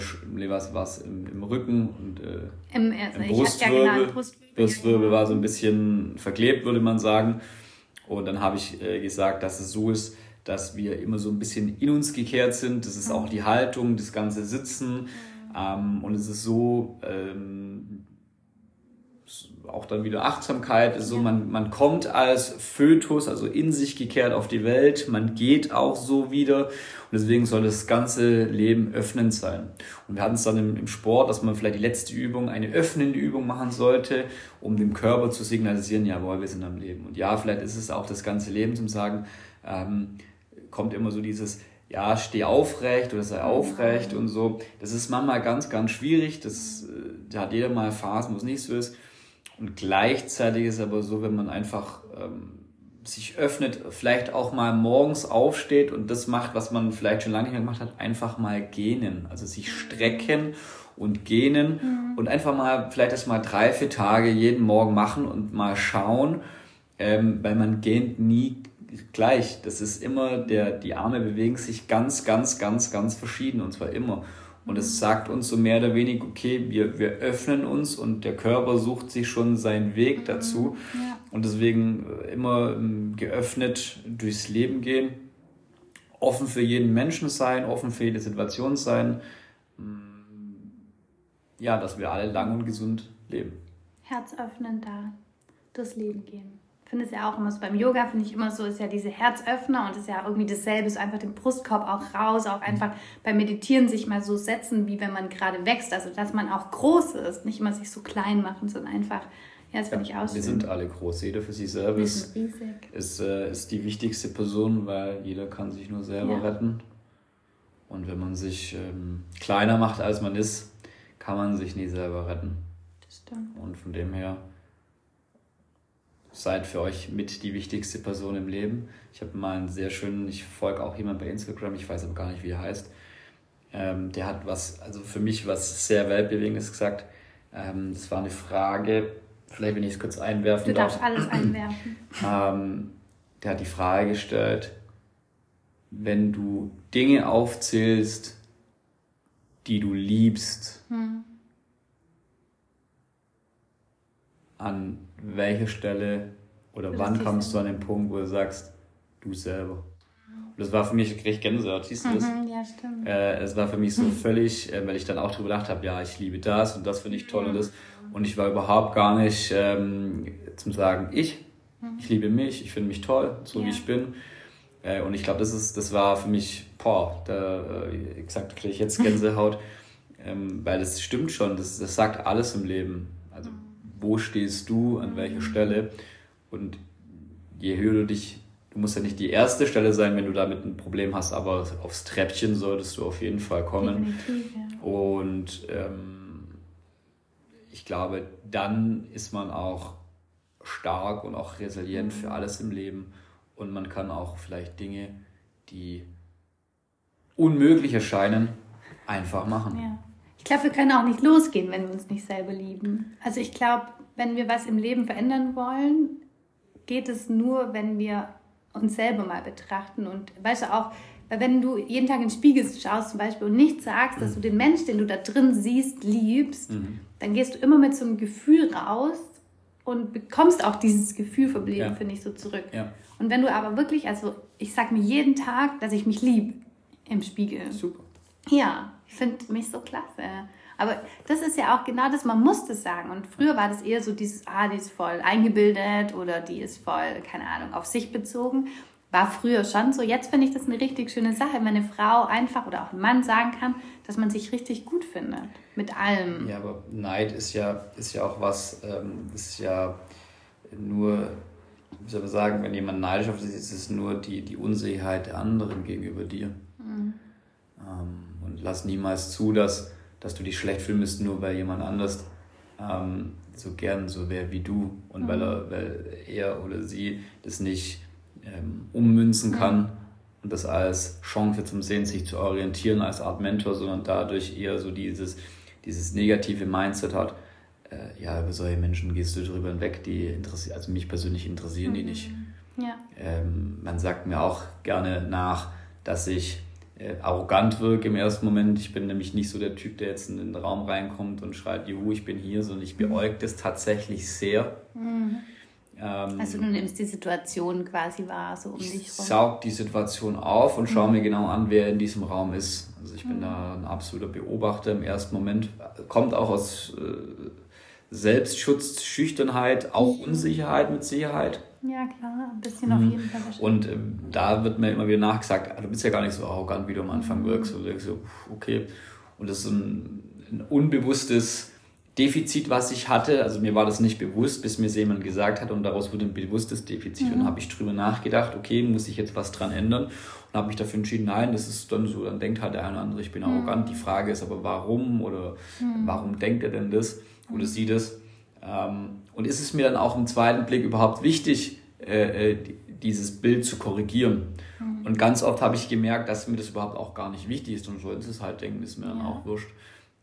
Speaker 2: was, was im, im Rücken und äh, Im, also im Brustwirbel. Ja genau, Brustwirbel. Brustwirbel war so ein bisschen verklebt, würde man sagen. Und dann habe ich äh, gesagt, dass es so ist, dass wir immer so ein bisschen in uns gekehrt sind. Das ist auch die Haltung, das ganze Sitzen. Ähm, und es ist so, ähm, auch dann wieder Achtsamkeit. Also ja. man, man kommt als Fötus, also in sich gekehrt auf die Welt. Man geht auch so wieder. Und deswegen soll das ganze Leben öffnend sein. Und wir hatten es dann im, im Sport, dass man vielleicht die letzte Übung eine öffnende Übung machen sollte, um dem Körper zu signalisieren, jawohl, wir sind am Leben. Und ja, vielleicht ist es auch das ganze Leben zum Sagen, ähm, kommt immer so dieses, ja, steh aufrecht oder sei aufrecht und so. Das ist manchmal ganz, ganz schwierig. Das äh, hat jeder mal Phasen, wo es nicht so ist. Und gleichzeitig ist es aber so, wenn man einfach ähm, sich öffnet, vielleicht auch mal morgens aufsteht und das macht, was man vielleicht schon lange nicht mehr gemacht hat, einfach mal gähnen. Also sich strecken und gähnen mhm. und einfach mal vielleicht erst mal drei, vier Tage jeden Morgen machen und mal schauen, ähm, weil man gähnt nie gleich. Das ist immer, der, die Arme bewegen sich ganz, ganz, ganz, ganz verschieden und zwar immer. Und es sagt uns so mehr oder weniger, okay, wir, wir öffnen uns und der Körper sucht sich schon seinen Weg mhm. dazu. Ja. Und deswegen äh, immer ähm, geöffnet durchs Leben gehen, offen für jeden Menschen sein, offen für jede Situation sein. Mm, ja, dass wir alle lang und gesund leben.
Speaker 1: Herz öffnen da, durchs Leben gehen finde es ja auch immer so beim Yoga, finde ich immer so, ist ja diese Herzöffner und ist ja irgendwie dasselbe, so einfach den Brustkorb auch raus, auch einfach beim Meditieren sich mal so setzen, wie wenn man gerade wächst, also dass man auch groß ist, nicht immer sich so klein machen, sondern einfach, ja, das finde
Speaker 2: ich auch Wir sind alle groß, jeder für sich selber ist, ist, äh, ist die wichtigste Person, weil jeder kann sich nur selber ja. retten. Und wenn man sich ähm, kleiner macht, als man ist, kann man sich nie selber retten. Das stimmt. Und von dem her seid für euch mit die wichtigste Person im Leben. Ich habe mal einen sehr schönen, ich folge auch jemand bei Instagram, ich weiß aber gar nicht, wie er heißt. Ähm, der hat was, also für mich was sehr weltbewegendes gesagt. Ähm, das war eine Frage, vielleicht wenn ich es kurz einwerfen Du darfst darf. alles einwerfen. Ähm, der hat die Frage gestellt, wenn du Dinge aufzählst, die du liebst, hm. an welcher Stelle oder wann kommst du an den Punkt, wo du sagst, du selber. Und das war für mich, ich krieg Gänsehaut, siehst du das? Mhm, ja, stimmt. Äh, es war für mich so völlig, äh, weil ich dann auch darüber gedacht habe, ja, ich liebe das und das finde ich toll und das. Und ich war überhaupt gar nicht ähm, zum Sagen, ich, mhm. ich liebe mich, ich finde mich toll, so ja. wie ich bin. Äh, und ich glaube, das ist, das war für mich, boah, da, äh, gesagt, kriege ich jetzt Gänsehaut, ähm, weil das stimmt schon, das, das sagt alles im Leben. Also wo stehst du, an welcher Stelle. Und je höher du dich, du musst ja nicht die erste Stelle sein, wenn du damit ein Problem hast, aber aufs Treppchen solltest du auf jeden Fall kommen. Ja. Und ähm, ich glaube, dann ist man auch stark und auch resilient für mhm. alles im Leben. Und man kann auch vielleicht Dinge, die unmöglich erscheinen, einfach machen.
Speaker 1: Ja. Ich glaube, wir können auch nicht losgehen, wenn wir uns nicht selber lieben. Also ich glaube, wenn wir was im Leben verändern wollen, geht es nur, wenn wir uns selber mal betrachten. Und weißt du auch, wenn du jeden Tag in den Spiegel schaust zum Beispiel und nicht sagst, dass du den Mensch, den du da drin siehst, liebst, mhm. dann gehst du immer mit so einem Gefühl raus und bekommst auch dieses Gefühl vom Leben, ja. finde ich, so zurück. Ja. Und wenn du aber wirklich, also ich sage mir jeden Tag, dass ich mich liebe im Spiegel. Super. Ja, ich finde mich so klasse. Aber das ist ja auch genau das, man muss das sagen. Und früher war das eher so dieses, ah, die ist voll eingebildet oder die ist voll, keine Ahnung, auf sich bezogen. War früher schon so. Jetzt finde ich das eine richtig schöne Sache, wenn eine Frau einfach oder auch ein Mann sagen kann, dass man sich richtig gut findet. Mit allem.
Speaker 2: Ja, aber Neid ist ja, ist ja auch was, ähm, ist ja nur, wie soll man sagen, wenn jemand neidisch auf dich ist, ist es nur die, die Unsicherheit der anderen gegenüber dir. Mhm. Ähm, und lass niemals zu, dass, dass du dich schlecht fühlen müsst, nur weil jemand anders ähm, so gern so wäre wie du und mhm. weil, er, weil er oder sie das nicht ähm, ummünzen kann mhm. und das als Chance zum Sehen, sich zu orientieren als Art Mentor, sondern dadurch eher so dieses, dieses negative Mindset hat. Äh, ja, über solche Menschen gehst du drüber hinweg, die interessieren, also mich persönlich interessieren mhm. die nicht. Ja. Ähm, man sagt mir auch gerne nach, dass ich arrogant wirke im ersten Moment. Ich bin nämlich nicht so der Typ, der jetzt in den Raum reinkommt und schreit, juhu, ich bin hier, sondern ich beäuge das tatsächlich sehr.
Speaker 1: Mhm. Ähm, also du nimmst die Situation quasi wahr, so um dich
Speaker 2: rum. Ich saug die Situation auf und schaue mhm. mir genau an, wer in diesem Raum ist. Also ich bin mhm. da ein absoluter Beobachter im ersten Moment. Kommt auch aus äh, Selbstschutz, Schüchternheit, auch mhm. Unsicherheit mit Sicherheit.
Speaker 1: Ja, klar, ein bisschen mhm. auf jeden Fall.
Speaker 2: Und äh, da wird mir immer wieder nachgesagt, ah, du bist ja gar nicht so arrogant, wie du am Anfang mhm. wirkst. Und ich so, okay. Und das ist ein, ein, unbewusstes Defizit, was ich hatte. Also mir war das nicht bewusst, bis mir jemand gesagt hat und daraus wurde ein bewusstes Defizit. Mhm. Und habe ich drüber nachgedacht, okay, muss ich jetzt was dran ändern? Und habe mich dafür entschieden, nein, das ist dann so, dann denkt halt der eine oder andere, ich bin mhm. arrogant. Die Frage ist aber, warum oder mhm. warum denkt er denn das oder sie das? Ähm, und ist es mir dann auch im zweiten Blick überhaupt wichtig, äh, äh, dieses Bild zu korrigieren. Mhm. Und ganz oft habe ich gemerkt, dass mir das überhaupt auch gar nicht wichtig ist und sollen sie es halt denken, ist mir ja. dann auch wurscht.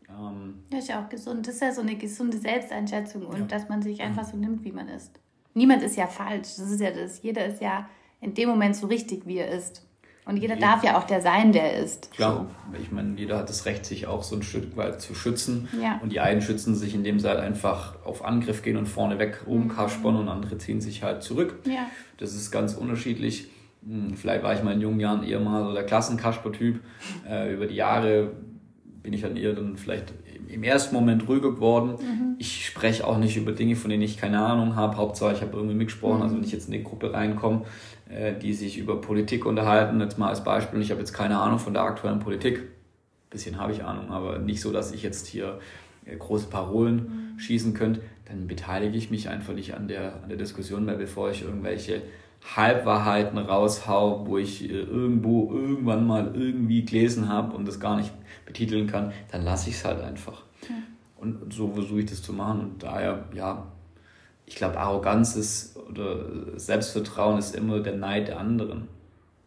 Speaker 1: Ähm, das ist ja auch gesund. Das ist ja so eine gesunde Selbsteinschätzung und ja. dass man sich einfach so nimmt, wie man ist. Niemand ist ja falsch. Das ist ja das. Jeder ist ja in dem Moment so richtig, wie er ist. Und jeder jeder darf ja auch der sein, der ist.
Speaker 2: Klar, so. ich meine, jeder hat das Recht, sich auch so ein Stück weit zu schützen. Ja. Und die einen schützen sich, indem sie halt einfach auf Angriff gehen und vorneweg rumkaspern mhm. und andere ziehen sich halt zurück. Ja. Das ist ganz unterschiedlich. Hm, vielleicht war ich mal in jungen Jahren eher mal so der Klassenkasper-Typ. Äh, über die Jahre bin ich dann eher dann vielleicht im ersten Moment ruhiger geworden. Mhm. Ich spreche auch nicht über Dinge, von denen ich keine Ahnung habe. Hauptsache, ich habe irgendwie mitgesprochen. Mhm. Also wenn ich jetzt in eine Gruppe reinkomme, die sich über Politik unterhalten, jetzt mal als Beispiel, ich habe jetzt keine Ahnung von der aktuellen Politik. Ein bisschen habe ich Ahnung, aber nicht so, dass ich jetzt hier äh, große Parolen mhm. schießen könnte. Dann beteilige ich mich einfach nicht an der, an der Diskussion mehr, bevor ich irgendwelche Halbwahrheiten raushau, wo ich äh, irgendwo irgendwann mal irgendwie gelesen habe und das gar nicht betiteln kann, dann lasse ich es halt einfach. Ja. Und so versuche ich das zu machen. Und daher, ja, ich glaube, Arroganz ist oder Selbstvertrauen ist immer der Neid der anderen.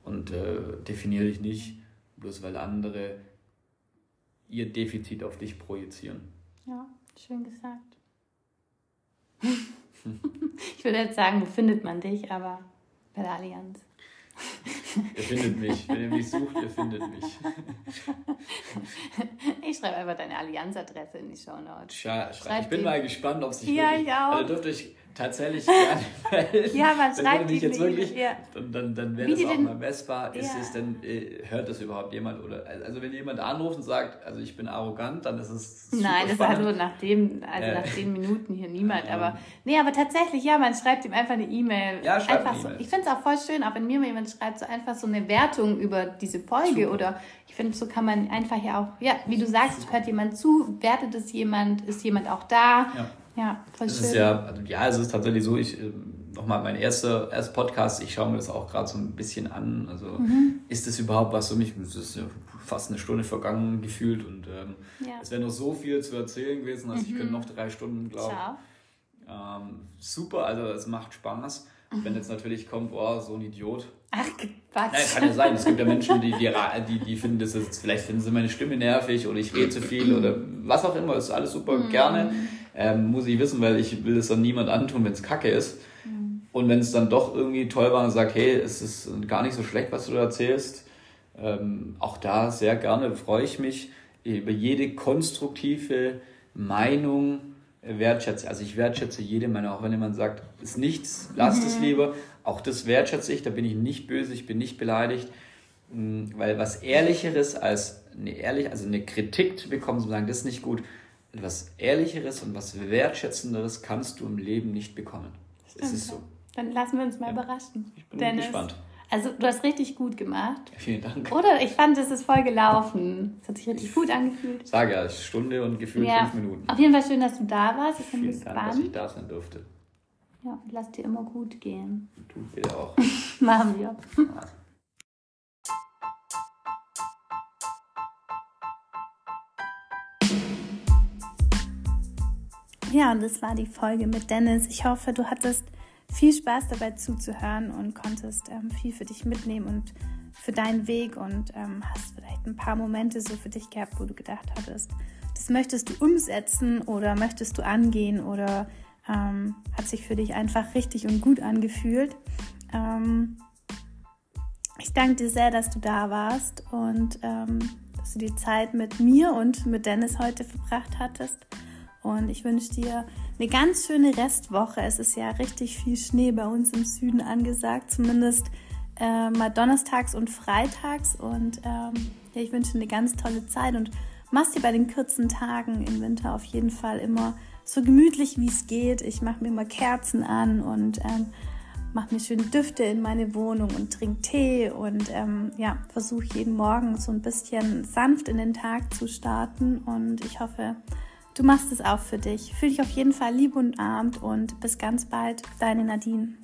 Speaker 2: Und äh, definiere dich nicht, bloß weil andere ihr Defizit auf dich projizieren.
Speaker 1: Ja, schön gesagt. ich würde jetzt sagen, wo findet man dich, aber bei der Allianz.
Speaker 2: Ihr findet mich. Wenn ihr mich sucht, ihr findet mich.
Speaker 1: Ich schreibe einfach deine Allianzadresse in die Show Notes.
Speaker 2: Schreibe. Ich bin mal gespannt, ob sich ja, wirklich... Ja, ich auch. Also dürft euch tatsächlich gerne melden.
Speaker 1: Ja, man schreibt die
Speaker 2: jetzt wirklich, ja. Dann, dann, dann wäre das auch mal messbar. Ist ja. es denn, äh, hört das überhaupt jemand? Oder, also wenn jemand anruft und sagt, also ich bin arrogant, dann ist es
Speaker 1: Nein, das war nur nach dem, also äh. nach zehn Minuten hier niemand. Aber nee, aber tatsächlich, ja, man schreibt ihm einfach eine E-Mail. Ja, schreibt einfach eine e so. Ich finde es auch voll schön, auch wenn mir jemand schreibt, so einfach so eine Wertung über diese Folge Super. oder ich finde, so kann man einfach ja auch, ja, wie du sagst, hört jemand zu, wertet es jemand, ist jemand auch da. Ja. Ja,
Speaker 2: voll das schön. Ist ja, also, ja, es ist tatsächlich so, ich, ähm, nochmal mein erster, erster Podcast, ich schaue mir das auch gerade so ein bisschen an. Also mhm. ist das überhaupt was für mich? Es ist ja fast eine Stunde vergangen gefühlt und ähm, ja. es wäre noch so viel zu erzählen gewesen, also mhm. ich könnte noch drei Stunden, glaube ich. Ähm, super, also es macht Spaß. Mhm. Wenn jetzt natürlich kommt, oh, so ein Idiot. Ach, Quatsch. Nein, kann ja sein. Es gibt ja Menschen, die, die, die, die finden, das ist, vielleicht finden sie meine Stimme nervig oder ich rede zu viel oder was auch immer. Das ist alles super mhm. gerne ähm, muss ich wissen, weil ich will es dann niemand antun, wenn es kacke ist. Mhm. Und wenn es dann doch irgendwie toll war und sagt, hey, es ist gar nicht so schlecht, was du da erzählst, ähm, auch da sehr gerne freue ich mich über jede konstruktive Meinung wertschätze. Also ich wertschätze jede Meinung, auch wenn jemand sagt, ist nichts, lasst mhm. es lieber. Auch das wertschätze ich, da bin ich nicht böse, ich bin nicht beleidigt. Mm, weil was Ehrlicheres als eine ehrlich, also eine Kritik zu bekommen, zu sagen, das ist nicht gut, etwas Ehrlicheres und was Wertschätzenderes kannst du im Leben nicht bekommen. Stimmt, es ist so.
Speaker 1: Dann lassen wir uns mal ja. überraschen.
Speaker 2: Ich bin Dennis. gespannt.
Speaker 1: Also du hast richtig gut gemacht.
Speaker 2: Vielen Dank.
Speaker 1: Oder ich fand, es ist voll gelaufen. Es hat sich richtig gut angefühlt.
Speaker 2: Sage ja, Stunde und gefühlt ja. fünf Minuten.
Speaker 1: Auf jeden Fall schön, dass du da warst. Ich bin
Speaker 2: Vielen gespannt. Dank, dass ich da sein durfte.
Speaker 1: Ja, lass dir immer gut gehen.
Speaker 2: Du bitte auch.
Speaker 1: Machen wir. Ja, und das war die Folge mit Dennis. Ich hoffe, du hattest viel Spaß dabei zuzuhören und konntest ähm, viel für dich mitnehmen und für deinen Weg und ähm, hast vielleicht ein paar Momente so für dich gehabt, wo du gedacht hattest, das möchtest du umsetzen oder möchtest du angehen oder ähm, hat sich für dich einfach richtig und gut angefühlt. Ähm, ich danke dir sehr, dass du da warst und ähm, dass du die Zeit mit mir und mit Dennis heute verbracht hattest. Und ich wünsche dir eine ganz schöne Restwoche. Es ist ja richtig viel Schnee bei uns im Süden angesagt, zumindest äh, mal donnerstags und freitags. Und ähm, ja, ich wünsche dir eine ganz tolle Zeit und mach's dir bei den kurzen Tagen im Winter auf jeden Fall immer so gemütlich, wie es geht. Ich mache mir immer Kerzen an und ähm, mache mir schöne Düfte in meine Wohnung und trinke Tee und ähm, ja, versuche jeden Morgen so ein bisschen sanft in den Tag zu starten. Und ich hoffe, Du machst es auch für dich. Fühl dich auf jeden Fall lieb und armt und bis ganz bald, deine Nadine.